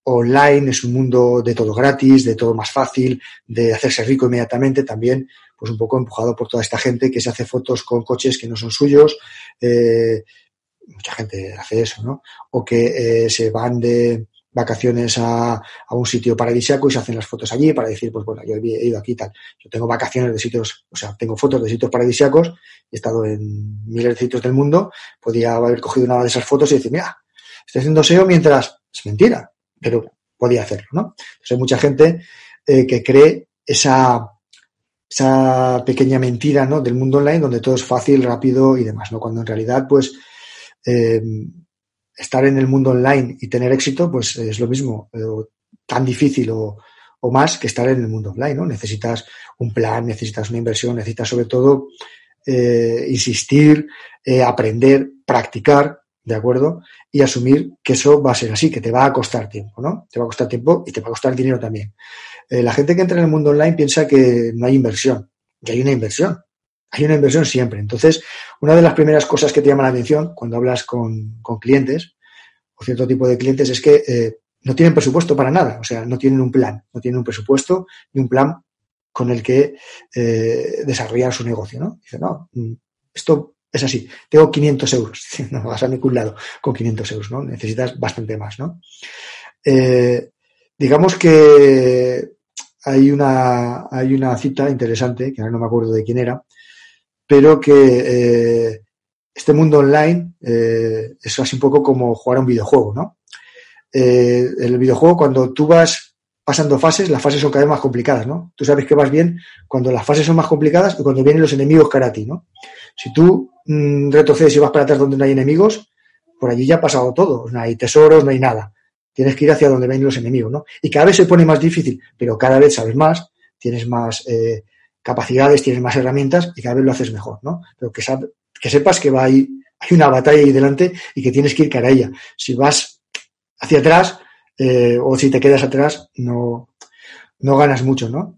online, es un mundo de todo gratis, de todo más fácil, de hacerse rico inmediatamente, también pues un poco empujado por toda esta gente que se hace fotos con coches que no son suyos, eh, mucha gente hace eso, ¿no? O que eh, se van de vacaciones a, a, un sitio paradisíaco y se hacen las fotos allí para decir, pues bueno, yo he ido aquí y tal. Yo tengo vacaciones de sitios, o sea, tengo fotos de sitios paradisíacos, he estado en miles de sitios del mundo, podía haber cogido una de esas fotos y decir, mira, estoy haciendo SEO mientras, es mentira, pero podía hacerlo, ¿no? Entonces hay mucha gente eh, que cree esa, esa pequeña mentira, ¿no? Del mundo online donde todo es fácil, rápido y demás, ¿no? Cuando en realidad, pues, eh, estar en el mundo online y tener éxito, pues es lo mismo, eh, tan difícil o, o, más que estar en el mundo online, ¿no? Necesitas un plan, necesitas una inversión, necesitas sobre todo insistir, aprender, practicar, ¿de acuerdo? Y asumir que eso va a ser así, que te va a costar tiempo, ¿no? Te va a costar tiempo y te va a costar dinero también. Eh, la gente que entra en el mundo online piensa que no hay inversión, que hay una inversión. Hay una inversión siempre. Entonces, una de las primeras cosas que te llama la atención cuando hablas con, clientes o cierto tipo de clientes es que eh, no tienen presupuesto para nada, o sea, no tienen un plan, no tienen un presupuesto ni un plan con el que eh, desarrollar su negocio, ¿no? Dicen, no, mm, esto es así, tengo 500 euros, [LAUGHS] no vas a ningún lado con 500 euros, ¿no? Necesitas bastante más, ¿no? Eh, digamos que hay una, hay una cita interesante, que ahora no me acuerdo de quién era, pero que eh, este mundo online eh, es así un poco como jugar a un videojuego, ¿no? en el videojuego, cuando tú vas pasando fases, las fases son cada vez más complicadas, ¿no? Tú sabes que vas bien cuando las fases son más complicadas y cuando vienen los enemigos cara a ti, ¿no? Si tú mm, retrocedes y vas para atrás donde no hay enemigos, por allí ya ha pasado todo. No hay tesoros, no hay nada. Tienes que ir hacia donde ven los enemigos, ¿no? Y cada vez se pone más difícil, pero cada vez sabes más, tienes más eh, capacidades, tienes más herramientas y cada vez lo haces mejor, ¿no? Pero que, sepas que va ahí, hay una batalla ahí delante y que tienes que ir cara a ella. Si vas hacia atrás eh, o si te quedas atrás, no, no ganas mucho, ¿no?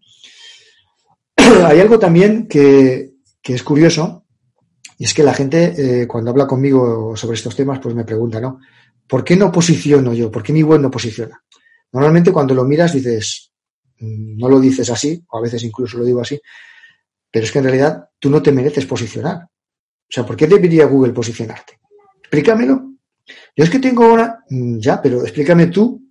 [CLEARS THROAT] hay algo también que, que es curioso y es que la gente, eh, cuando habla conmigo sobre estos temas, pues me pregunta, ¿no? ¿Por qué no posiciono yo? ¿Por qué mi web no posiciona? Normalmente cuando lo miras dices, no lo dices así, o a veces incluso lo digo así, pero es que en realidad tú no te mereces posicionar. O sea, ¿por qué debería Google posicionarte? Explícamelo. Yo es que tengo ahora, mm, ya, pero explícame tú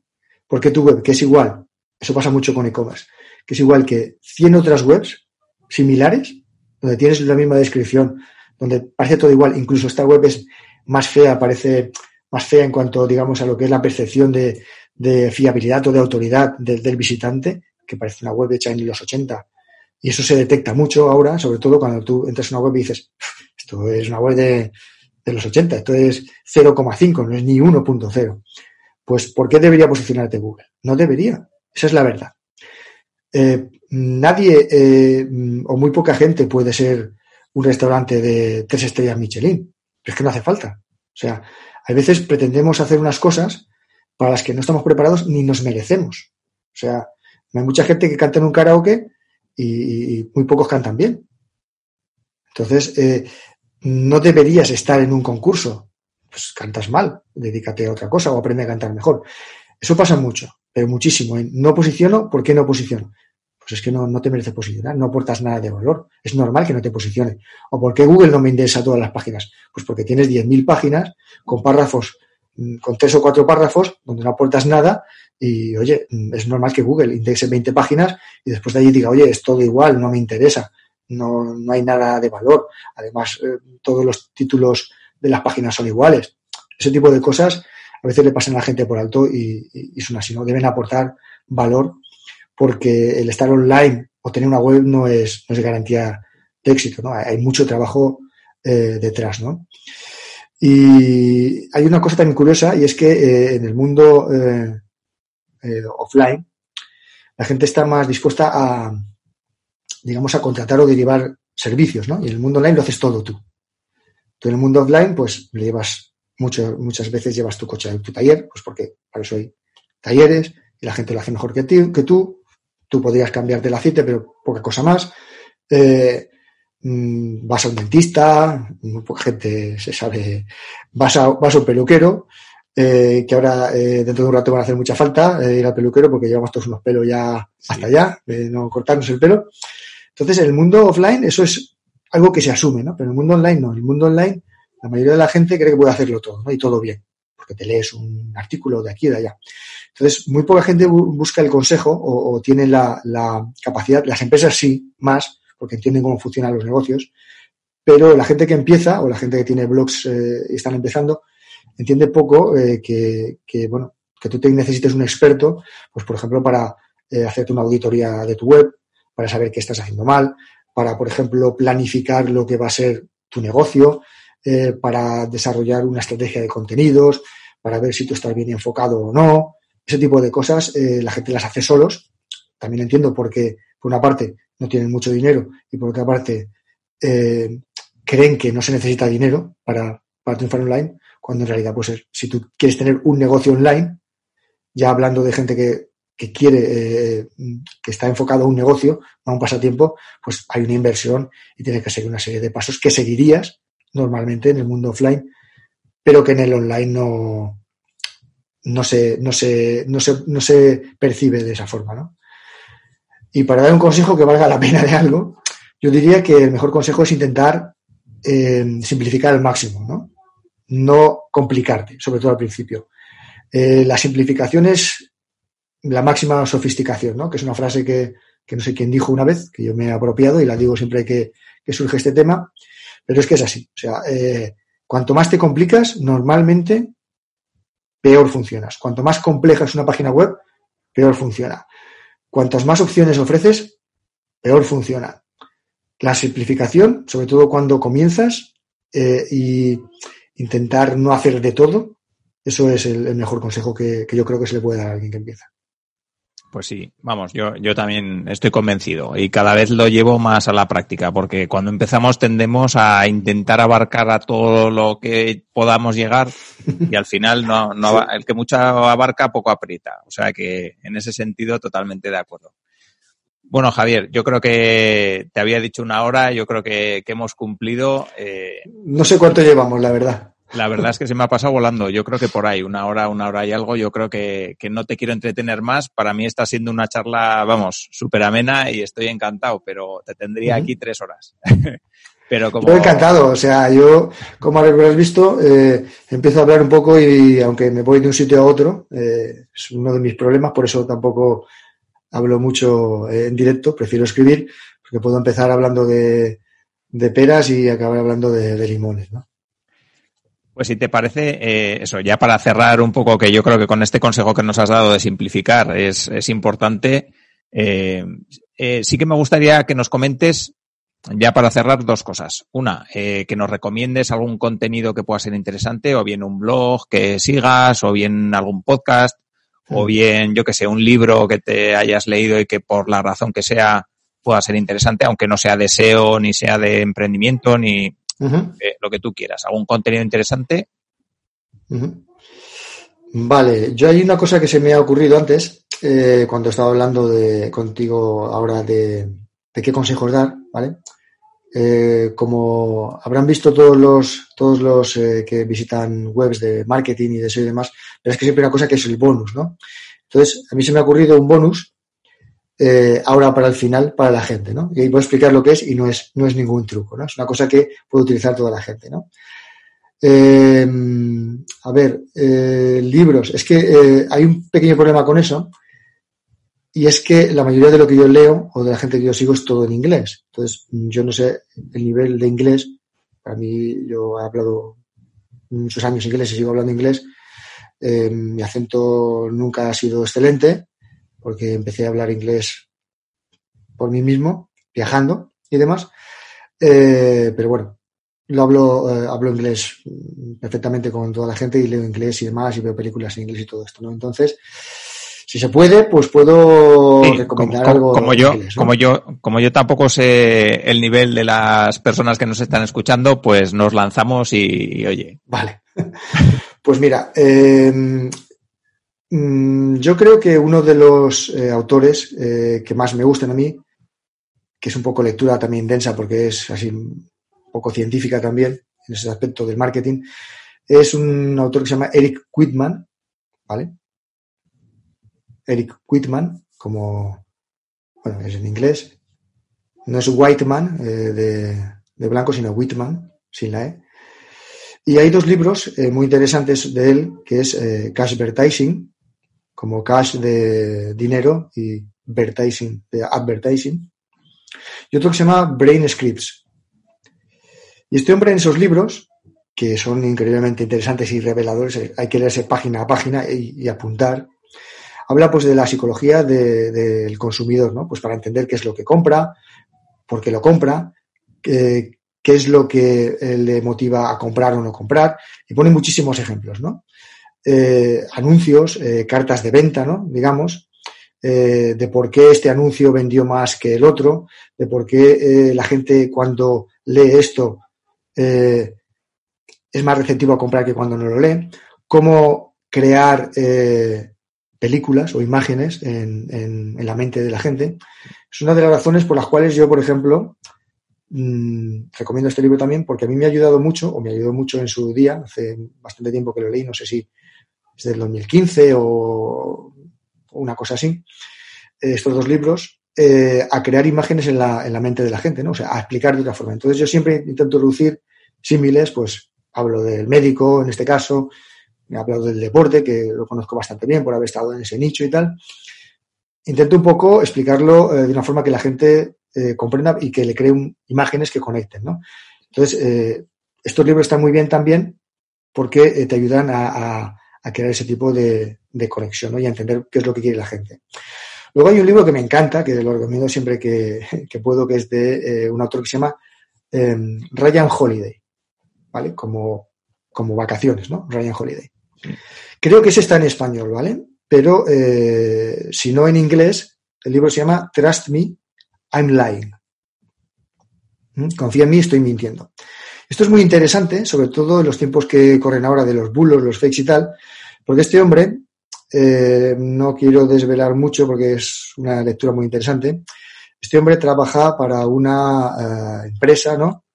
por qué tu web, que es igual, eso pasa mucho con e-commerce, que es igual que 100 otras webs similares, donde tienes la misma descripción, donde parece todo igual, incluso esta web es más fea, parece más fea en cuanto, digamos, a lo que es la percepción de, fiabilidad o de autoridad del visitante, que parece una web hecha en los 80. Y eso se detecta mucho ahora, sobre todo cuando tú entras en una web y dices, esto es una web de, de los 80, esto es 0,5, no es ni 1.0. Pues, ¿por qué debería posicionarte Google? No debería. Esa es la verdad. Eh, nadie eh, o muy poca gente puede ser un restaurante de tres estrellas Michelin. Pero es que no hace falta. O sea, hay veces pretendemos hacer unas cosas para las que no estamos preparados ni nos merecemos. O sea, hay mucha gente que canta en un karaoke y, muy pocos cantan bien. Entonces, eh, no deberías estar en un concurso. Pues cantas mal, dedícate a otra cosa o aprende a cantar mejor. Eso pasa mucho, pero muchísimo. No posiciono, ¿por qué no posiciono? Pues es que no, te merece posicionar, no aportas nada de valor. Es normal que no te posicione. ¿O por qué Google no me indexa todas las páginas? Pues porque tienes 10.000 páginas con párrafos, mm, con tres o cuatro párrafos donde no aportas nada y, oye, mm, es normal que Google indexe 20 páginas y después de allí diga, oye, es todo igual, no me interesa, no, no hay nada de valor. Además, eh, todos los títulos de las páginas son iguales. Ese tipo de cosas a veces le pasan a la gente por alto y, y son así, ¿no? Deben aportar valor porque el estar online o tener una web no es, no es garantía de éxito, ¿no? Hay mucho trabajo eh, detrás, ¿no? Y hay una cosa también curiosa y es que eh, en el mundo eh, offline la gente está más dispuesta a, digamos, a contratar o derivar servicios, ¿no? Y en el mundo online lo haces todo tú. Tú en el mundo offline, pues le llevas mucho, muchas veces llevas tu coche a tu taller, pues porque para eso hay talleres y la gente lo hace mejor que, que tú, Tú podrías cambiarte el aceite, pero poca cosa más. Eh, mm, vas a un dentista, poca gente se sabe, vas a, vas a un peluquero, eh, que ahora eh, dentro de un rato van a hacer mucha falta ir al peluquero porque llevamos todos unos pelos ya hasta allá, de no cortarnos el pelo. Entonces, en el mundo offline eso es algo que se asume, ¿no? Pero en el mundo online no. En el mundo online la mayoría de la gente cree que puede hacerlo todo, ¿no? Y todo bien, porque te lees un artículo de aquí y de allá. Entonces, muy poca gente busca el consejo o, tiene la, capacidad, las empresas sí, más, porque entienden cómo funcionan los negocios, pero la gente que empieza o la gente que tiene blogs eh, y están empezando, entiende poco eh, que, bueno, que tú te necesites un experto, pues por ejemplo, para eh, hacerte una auditoría de tu web, para saber qué estás haciendo mal, para, por ejemplo, planificar lo que va a ser tu negocio, para desarrollar una estrategia de contenidos, para ver si tú estás bien enfocado o no, ese tipo de cosas eh, la gente las hace solos. También entiendo porque, por una parte, no tienen mucho dinero y por otra parte, eh, creen que no se necesita dinero para, para triunfar online, cuando en realidad, pues si tú quieres tener un negocio online, ya hablando de gente que, que quiere, eh, que está enfocado a un negocio, a un pasatiempo, pues hay una inversión y tiene que seguir una serie de pasos que seguirías normalmente en el mundo offline, pero que en el online no, no se, no se, no se, no se percibe de esa forma, ¿no? Y para dar un consejo que valga la pena de algo, yo diría que el mejor consejo es intentar eh, simplificar al máximo, ¿no? No complicarte, sobre todo al principio. Eh, la simplificación es la máxima sofisticación, ¿no? Que es una frase que, no sé quién dijo una vez, que yo me he apropiado y la digo siempre que, que surge este tema, pero es que es así. O sea, eh, cuanto más te complicas, normalmente peor funcionas. Cuanto más compleja es una página web, peor funciona. Cuantas más opciones ofreces, peor funciona. La simplificación, sobre todo cuando comienzas, eh, y intentar no hacer de todo, eso es el, mejor consejo que, que, yo creo que se le puede dar a alguien que empieza. Pues sí, vamos, yo, yo también estoy convencido y cada vez lo llevo más a la práctica porque cuando empezamos tendemos a intentar abarcar a todo lo que podamos llegar y al final no, no [LAUGHS] el que mucho abarca poco aprieta. O sea que en ese sentido totalmente de acuerdo. Bueno, Javier, yo creo que te había dicho una hora, yo creo que, que hemos cumplido. Eh... No sé cuánto llevamos, la verdad. La verdad es que se me ha pasado volando. Yo creo que por ahí, una hora, una hora y algo, yo creo que, que no te quiero entretener más. Para mí está siendo una charla, vamos, súper amena y estoy encantado, pero te tendría aquí tres horas. [LAUGHS] Pero como... Yo encantado, o sea, yo, como habrás visto, eh, empiezo a hablar un poco y aunque me voy de un sitio a otro, eh, es uno de mis problemas, por eso tampoco hablo mucho en directo, prefiero escribir, porque puedo empezar hablando de, de peras y acabar hablando de, limones, ¿no? Pues si te parece, eh, eso, ya para cerrar un poco, que yo creo que con este consejo que nos has dado de simplificar es, es importante, eh, eh, sí que me gustaría que nos comentes, ya para cerrar, dos cosas. Una, eh, que nos recomiendes algún contenido que pueda ser interesante, o bien un blog que sigas, o bien algún podcast, o bien, yo que sé, un libro que te hayas leído y que por la razón que sea pueda ser interesante, aunque no sea de SEO, ni sea de emprendimiento, ni eh, lo que tú quieras. ¿Algún contenido interesante? Vale, yo hay una cosa que se me ha ocurrido antes, eh, cuando estaba hablando de, contigo ahora de, qué consejos dar, ¿vale? Eh, como habrán visto todos los, todos los que visitan webs de marketing y de SEO y demás, pero es que siempre hay una cosa que es el bonus, ¿no? Entonces, a mí se me ha ocurrido un bonus eh, ahora para el final para la gente, ¿no? Y ahí voy a explicar lo que es y no es, no es ningún truco, ¿no? Es una cosa que puede utilizar toda la gente, ¿no? Eh, a ver, eh, libros. Es que hay un pequeño problema con eso y es que la mayoría de lo que yo leo o de la gente que yo sigo es todo en inglés. Entonces, yo no sé el nivel de inglés. Para mí, yo he hablado muchos años inglés y sigo hablando inglés. mi acento nunca ha sido excelente porque empecé a hablar inglés por mí mismo, viajando y demás. Eh, pero bueno, lo hablo, eh, hablo inglés perfectamente con toda la gente y leo inglés y demás y veo películas en inglés y todo esto, ¿no? Entonces, si se puede, pues puedo recomendar algo. Como yo, como yo, como yo tampoco sé el nivel de las personas que nos están escuchando, pues nos lanzamos y, oye. Vale. [LAUGHS] Pues mira, eh, Mm, yo creo que uno de los eh, autores eh, que más me gustan a mí, que es un poco lectura también densa porque es así un poco científica también en ese aspecto del marketing, es un autor que se llama Eric Whitman, ¿vale? Eric Whitman, como, bueno, es en inglés. No es Whiteman eh, de, de, blanco, sino Whitman, sin la E. Y hay dos libros muy interesantes de él, que es Cash Advertising, como cash de dinero y advertising, de advertising. Y otro que se llama Brain Scripts. Y este hombre en esos libros, que son increíblemente interesantes y reveladores, eh, hay que leerse página a página y, apuntar, habla pues de la psicología del consumidor, ¿no? Pues para entender qué es lo que compra, por qué lo compra, qué, es lo que eh, le motiva a comprar o no comprar, y pone muchísimos ejemplos, ¿no? Eh, anuncios, eh, cartas de venta, ¿no? Digamos, de por qué este anuncio vendió más que el otro, de por qué la gente cuando lee esto es más receptivo a comprar que cuando no lo lee, cómo crear películas o imágenes en, la mente de la gente. Es una de las razones por las cuales yo, por ejemplo, mmm, recomiendo este libro también porque a mí me ha ayudado mucho, o me ayudó mucho en su día, hace bastante tiempo que lo leí, no sé si es del 2015 o una cosa así, estos dos libros, eh, a crear imágenes en la, en la, mente de la gente, ¿no? O sea, a explicar de otra forma. Entonces yo siempre intento reducir símiles, pues hablo del médico en este caso, he hablado del deporte, que lo conozco bastante bien por haber estado en ese nicho y tal. Intento un poco explicarlo eh, de una forma que la gente comprenda y que le cree imágenes que conecten, ¿no? Entonces, estos libros están muy bien también porque te ayudan a crear ese tipo de, conexión y a entender qué es lo que quiere la gente. Luego hay un libro que me encanta, que lo recomiendo siempre que, puedo, que es de eh, un autor que se llama Ryan Holiday, ¿vale? Como, como vacaciones, ¿no? Ryan Holiday. Creo que ese está en español, ¿vale? Pero eh, si no en inglés, el libro se llama Trust Me, I'm Lying. ¿Mm? Confía en mí, estoy mintiendo. Esto es muy interesante, sobre todo en los tiempos que corren ahora de los bulos, los fakes y tal, porque este hombre, eh, no quiero desvelar mucho porque es una lectura muy interesante, este hombre trabaja para una eh, empresa, ¿no?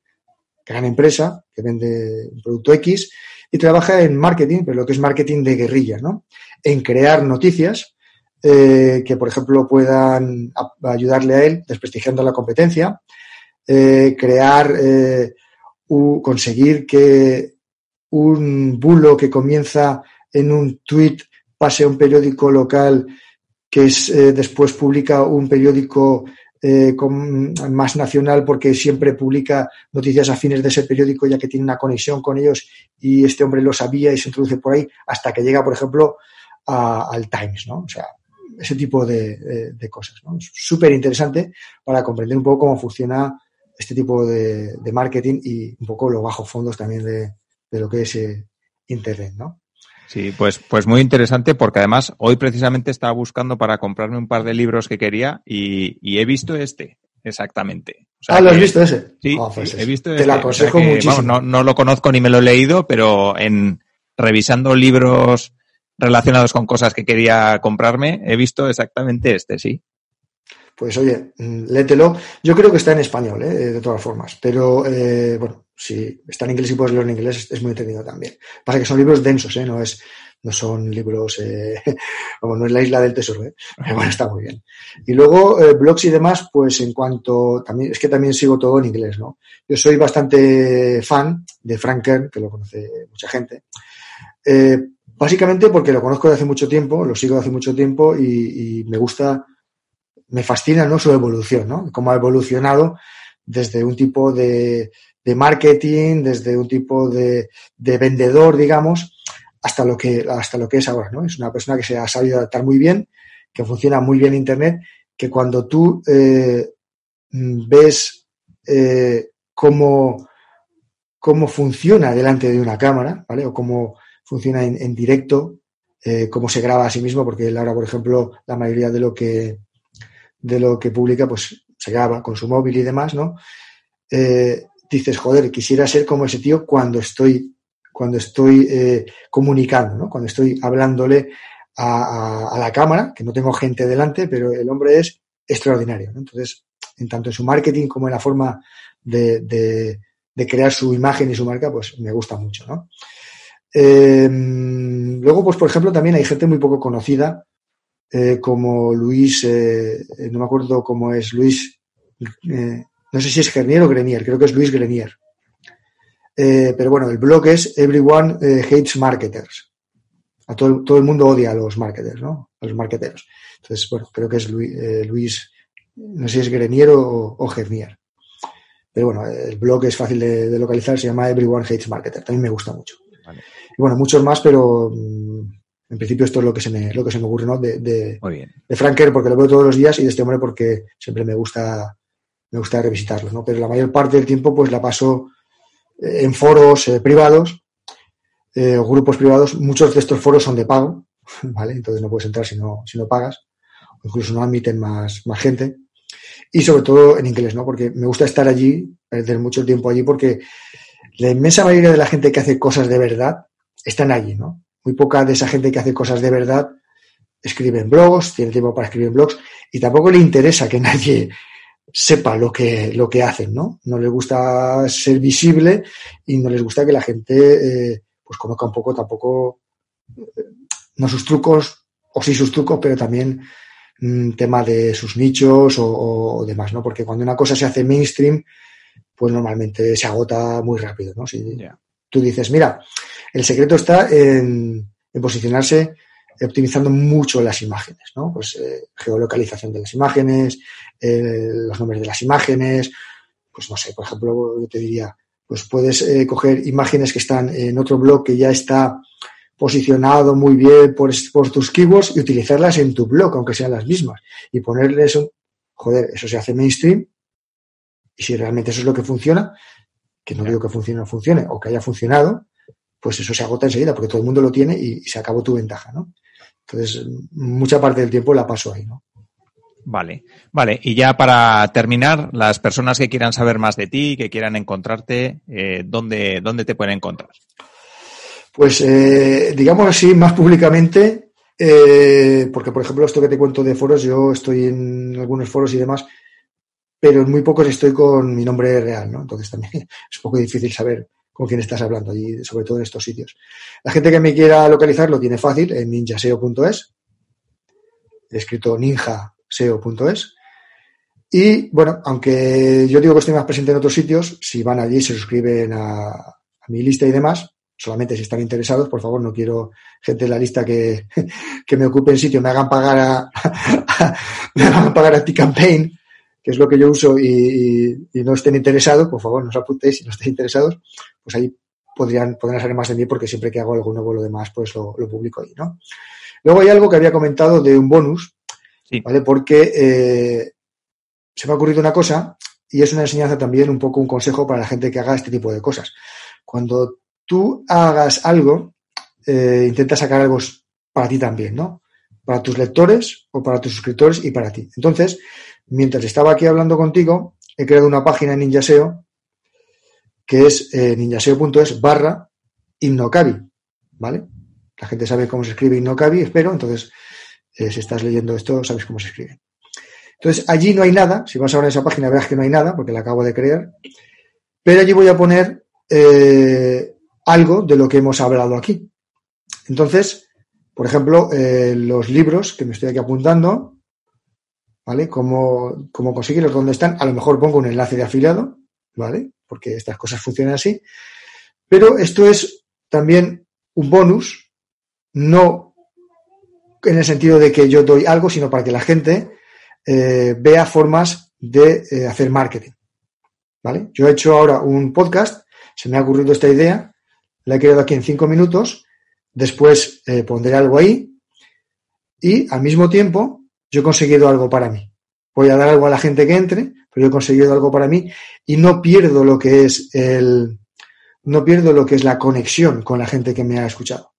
Gran empresa que vende un producto X y trabaja en marketing, pero lo que es marketing de guerrilla, ¿no? En crear noticias eh, que, por ejemplo, puedan ayudarle a él desprestigiando la competencia, eh, crear, eh, conseguir que un bulo que comienza en un tweet pase a un periódico local que es, eh, después publica un periódico con, más nacional porque siempre publica noticias afines de ese periódico ya que tiene una conexión con ellos y este hombre lo sabía y se introduce por ahí hasta que llega, por ejemplo, al Times, ¿no? O sea, ese tipo de, cosas. ¿no? Súper interesante para comprender un poco cómo funciona este tipo de, marketing y un poco los bajos fondos también de, lo que es eh, Internet, ¿no? Sí, pues, pues muy interesante porque además hoy precisamente estaba buscando para comprarme un par de libros que quería y, he visto este, exactamente. ah, ¿lo has visto ese? Sí, ah, pues he visto Te lo este. aconsejo muchísimo. no, no, lo conozco ni me lo he leído, pero en revisando libros relacionados con cosas que quería comprarme, he visto exactamente este, sí. Pues oye, mm, lételo. Yo creo que está en español, ¿eh? de todas formas. Pero eh, bueno, si está en inglés y puedes leerlo en inglés, es muy entendido también. Pasa que son libros densos, ¿eh? no, es, no son libros, eh, [LAUGHS] como no es la isla del tesoro, ¿eh? pero bueno, está muy bien. Y luego, blogs y demás, pues en cuanto, también, es que también sigo todo en inglés, ¿no? Yo soy bastante fan de Frank Kern, que lo conoce mucha gente. Básicamente porque lo conozco de hace mucho tiempo, lo sigo de hace mucho tiempo y, me gusta, me fascina ¿no? su evolución, ¿no? Cómo ha evolucionado desde un tipo de, marketing, desde un tipo de, vendedor, digamos, hasta lo que, hasta lo que es ahora, ¿no? Es una persona que se ha sabido adaptar muy bien, que funciona muy bien Internet, que cuando tú eh, ves eh, cómo, cómo funciona delante de una cámara, ¿vale? O cómo funciona en, directo, eh, cómo se graba a sí mismo, porque él ahora, por ejemplo, la mayoría de lo que, de lo que publica, pues se graba con su móvil y demás, ¿no? Eh, dices, joder, quisiera ser como ese tío cuando estoy, cuando estoy eh, comunicando, ¿no? Cuando estoy hablándole a, la cámara, que no tengo gente delante, pero el hombre es extraordinario, Entonces, en tanto en su marketing como en la forma de, crear su imagen y su marca, pues me gusta mucho, ¿no? Eh, luego, pues por ejemplo, también hay gente muy poco conocida, eh, como Luis, eh, no me acuerdo cómo es, Luis, no sé si es Grenier o Grenier, creo que es Luis Grenier. pero bueno, el blog es Everyone Hates Marketers. A todo, todo, el mundo odia a los marketers, ¿no? A los marketeros. Entonces, bueno, creo que es Luis, no sé si es Grenier o, o Gernier. Pero bueno, el blog es fácil de, de, localizar, se llama Everyone Hates Marketer. También me gusta mucho. Y bueno, muchos más, pero mm, en principio esto es lo que se me, lo que se me ocurre, ¿no? De, de, de Franker porque lo veo todos los días y de este hombre porque siempre me gusta, me gusta revisitarlo, ¿no? Pero la mayor parte del tiempo pues la paso eh, en foros eh, privados eh, o grupos privados. Muchos de estos foros son de pago, [LAUGHS] ¿vale? Entonces no puedes entrar si no, si no pagas. O incluso no admiten más, más gente. Y sobre todo en inglés, ¿no? Porque me gusta estar allí, perder mucho tiempo allí porque la inmensa mayoría de la gente que hace cosas de verdad están allí, ¿no? Muy poca de esa gente que hace cosas de verdad escribe en blogs, tiene tiempo para escribir en blogs y tampoco le interesa que [LAUGHS] nadie sepa lo que, lo que hacen, ¿no? No les gusta ser visible y no les gusta que la gente eh, pues conozca un poco tampoco, eh, no sus trucos, o sí sus trucos, pero también mm, tema de sus nichos o, demás, ¿no? Porque cuando una cosa se hace mainstream, pues normalmente se agota muy rápido, ¿no? Si tú dices, mira, el secreto está en, posicionarse optimizando mucho las imágenes, ¿no? Pues eh, geolocalización de las imágenes, eh, los nombres de las imágenes, pues no sé, por ejemplo, yo te diría, pues puedes eh, coger imágenes que están en otro blog que ya está posicionado muy bien por, por, tus keywords y utilizarlas en tu blog, aunque sean las mismas, y ponerles un, joder, eso se hace mainstream, y si realmente eso es lo que funciona, que no digo que funcione o no funcione, o que haya funcionado, pues eso se agota enseguida, porque todo el mundo lo tiene y, se acabó tu ventaja, ¿no? Entonces, mucha parte del tiempo la paso ahí, ¿no? Vale, vale. Y ya para terminar, las personas que quieran saber más de ti, que quieran encontrarte, eh, ¿dónde, ¿dónde te pueden encontrar? Pues, eh, digamos así, más públicamente, eh, porque por ejemplo, esto que te cuento de foros, yo estoy en algunos foros y demás, pero en muy pocos estoy con mi nombre real, ¿no? Entonces también [LAUGHS] es un poco difícil saber con quién estás hablando allí, sobre todo en estos sitios. La gente que me quiera localizar lo tiene fácil en ninjaseo.es, escrito ninjaseo.es. Y bueno, aunque yo digo que estoy más presente en otros sitios, si van allí, se suscriben a, mi lista y demás, solamente si están interesados, por favor, no quiero gente en la lista que, [LAUGHS] que me ocupe el sitio, me hagan pagar a, [LAUGHS] me hagan pagar a T-Campaign, que es lo que yo uso y, no estén interesados, por favor, no os apuntéis si no estáis interesados, pues ahí podrían, podrían saber más de mí porque siempre que hago algo nuevo lo demás, pues lo, lo publico ahí, ¿no? Luego hay algo que había comentado de un bonus, sí. ¿vale? Porque eh, se me ha ocurrido una cosa y es una enseñanza también, un poco un consejo para la gente que haga este tipo de cosas. Cuando tú hagas algo, eh, intenta sacar algo para ti también, ¿no? Para tus lectores o para tus suscriptores y para ti. Entonces, mientras estaba aquí hablando contigo, he creado una página en Ninjaseo que es eh, ninjaseo.es barra Innocabi, ¿vale? La gente sabe cómo se escribe Innocabi, espero, entonces, eh, si estás leyendo esto, sabes cómo se escribe. Entonces, allí no hay nada, si vas ahora a esa página verás que no hay nada, porque la acabo de crear, pero allí voy a poner eh, algo de lo que hemos hablado aquí. Entonces, por ejemplo, eh, los libros que me estoy aquí apuntando, ¿vale? Cómo, cómo conseguirlos, dónde están. A lo mejor pongo un enlace de afiliado, ¿vale? Porque estas cosas funcionan así. Pero esto es también un bonus, no en el sentido de que yo doy algo, sino para que la gente eh, vea formas de eh, hacer marketing. ¿Vale? Yo he hecho ahora un podcast, se me ha ocurrido esta idea, la he creado aquí en cinco minutos, después eh, pondré algo ahí y al mismo tiempo yo he conseguido algo para mí. Voy a dar algo a la gente que entre, pero he conseguido algo para mí y no pierdo lo que es el, no pierdo lo que es la conexión con la gente que me ha escuchado.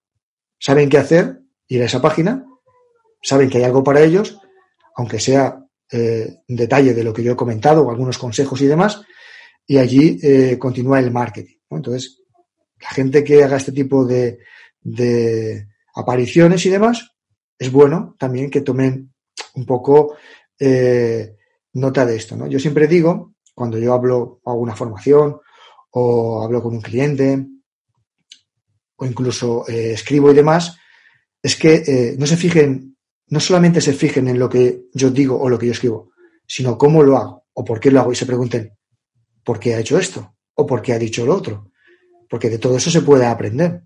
Saben qué hacer, ir a esa página, saben que hay algo para ellos, aunque sea eh, detalle de lo que yo he comentado o algunos consejos y demás, y allí eh, continúa el marketing. Entonces, la gente que haga este tipo de, de, apariciones y demás, es bueno también que tomen un poco eh, nota de esto. ¿no? Yo siempre digo, cuando yo hablo, hago una formación o hablo con un cliente o incluso eh, escribo y demás, es que eh, no se fijen, no solamente se fijen en lo que yo digo o lo que yo escribo, sino cómo lo hago o por qué lo hago y se pregunten, ¿por qué ha hecho esto? ¿O por qué ha dicho lo otro? Porque de todo eso se puede aprender.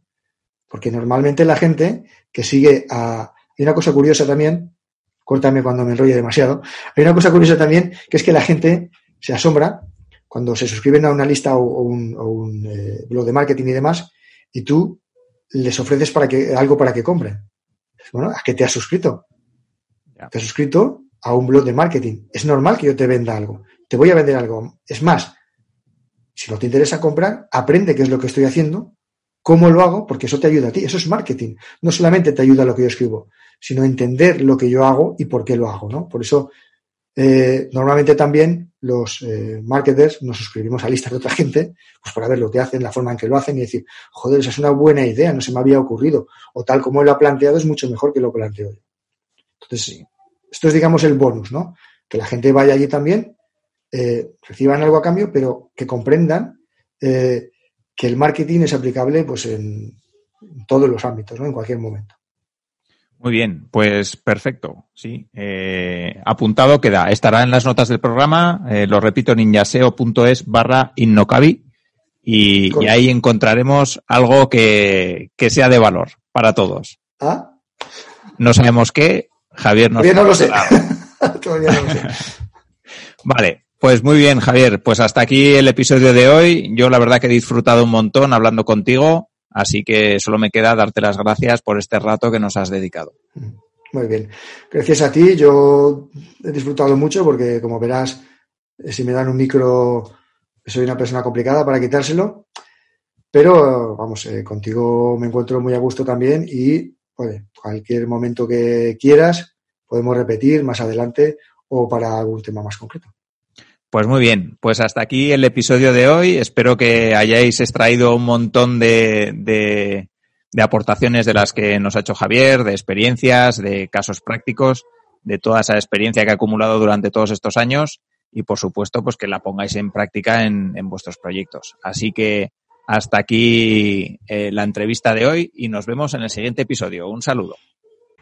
Porque normalmente la gente que sigue a... Hay una cosa curiosa también, córtame cuando me enrolle demasiado, hay una cosa curiosa también, que es que la gente se asombra cuando se suscriben a una lista o, o un, o un eh, blog de marketing y demás, y tú les ofreces para que, algo para que compren. Bueno, ¿a qué te has suscrito? Te has suscrito a un blog de marketing. Es normal que yo te venda algo. Te voy a vender algo. Es más, si no te interesa comprar, aprende qué es lo que estoy haciendo, cómo lo hago, porque eso te ayuda a ti. Eso es marketing. No solamente te ayuda a lo que yo escribo, sino entender lo que yo hago y por qué lo hago, ¿no? Por eso, eh, normalmente también los eh, marketers nos suscribimos a listas de otra gente, pues para ver lo que hacen, la forma en que lo hacen y decir, joder, esa es una buena idea, no se me había ocurrido. O tal como él lo ha planteado es mucho mejor que lo planteo yo. Entonces, sí, esto es, digamos, el bonus, ¿no? Que la gente vaya allí también, eh, reciban algo a cambio, pero que comprendan eh, que el marketing es aplicable pues en, en, todos los ámbitos, ¿no? En cualquier momento. Muy bien, pues perfecto, sí. Eh, apuntado queda. Estará en las notas del programa, eh, lo repito, ninjaseo.es barra innocabi y, y, ahí encontraremos algo que, que, sea de valor para todos. ¿Ah? No sabemos qué, Javier nos [LAUGHS] Todavía no lo sé. Todavía no lo sé. vale, pues muy bien, Javier. Pues hasta aquí el episodio de hoy. Yo la verdad que he disfrutado un montón hablando contigo. Así que solo me queda darte las gracias por este rato que nos has dedicado. Muy bien. Gracias a ti. Yo he disfrutado mucho porque, como verás, si me dan un micro, soy una persona complicada para quitárselo. Pero, vamos, eh, contigo me encuentro muy a gusto también y, cualquier momento que quieras, podemos repetir más adelante o para algún tema más concreto. Pues muy bien, pues hasta aquí el episodio de hoy. Espero que hayáis extraído un montón de, de, de, aportaciones de las que nos ha hecho Javier, de experiencias, de casos prácticos, de toda esa experiencia que ha acumulado durante todos estos años y por supuesto pues que la pongáis en práctica en, en vuestros proyectos. Así que hasta aquí eh, la entrevista de hoy y nos vemos en el siguiente episodio. Un saludo.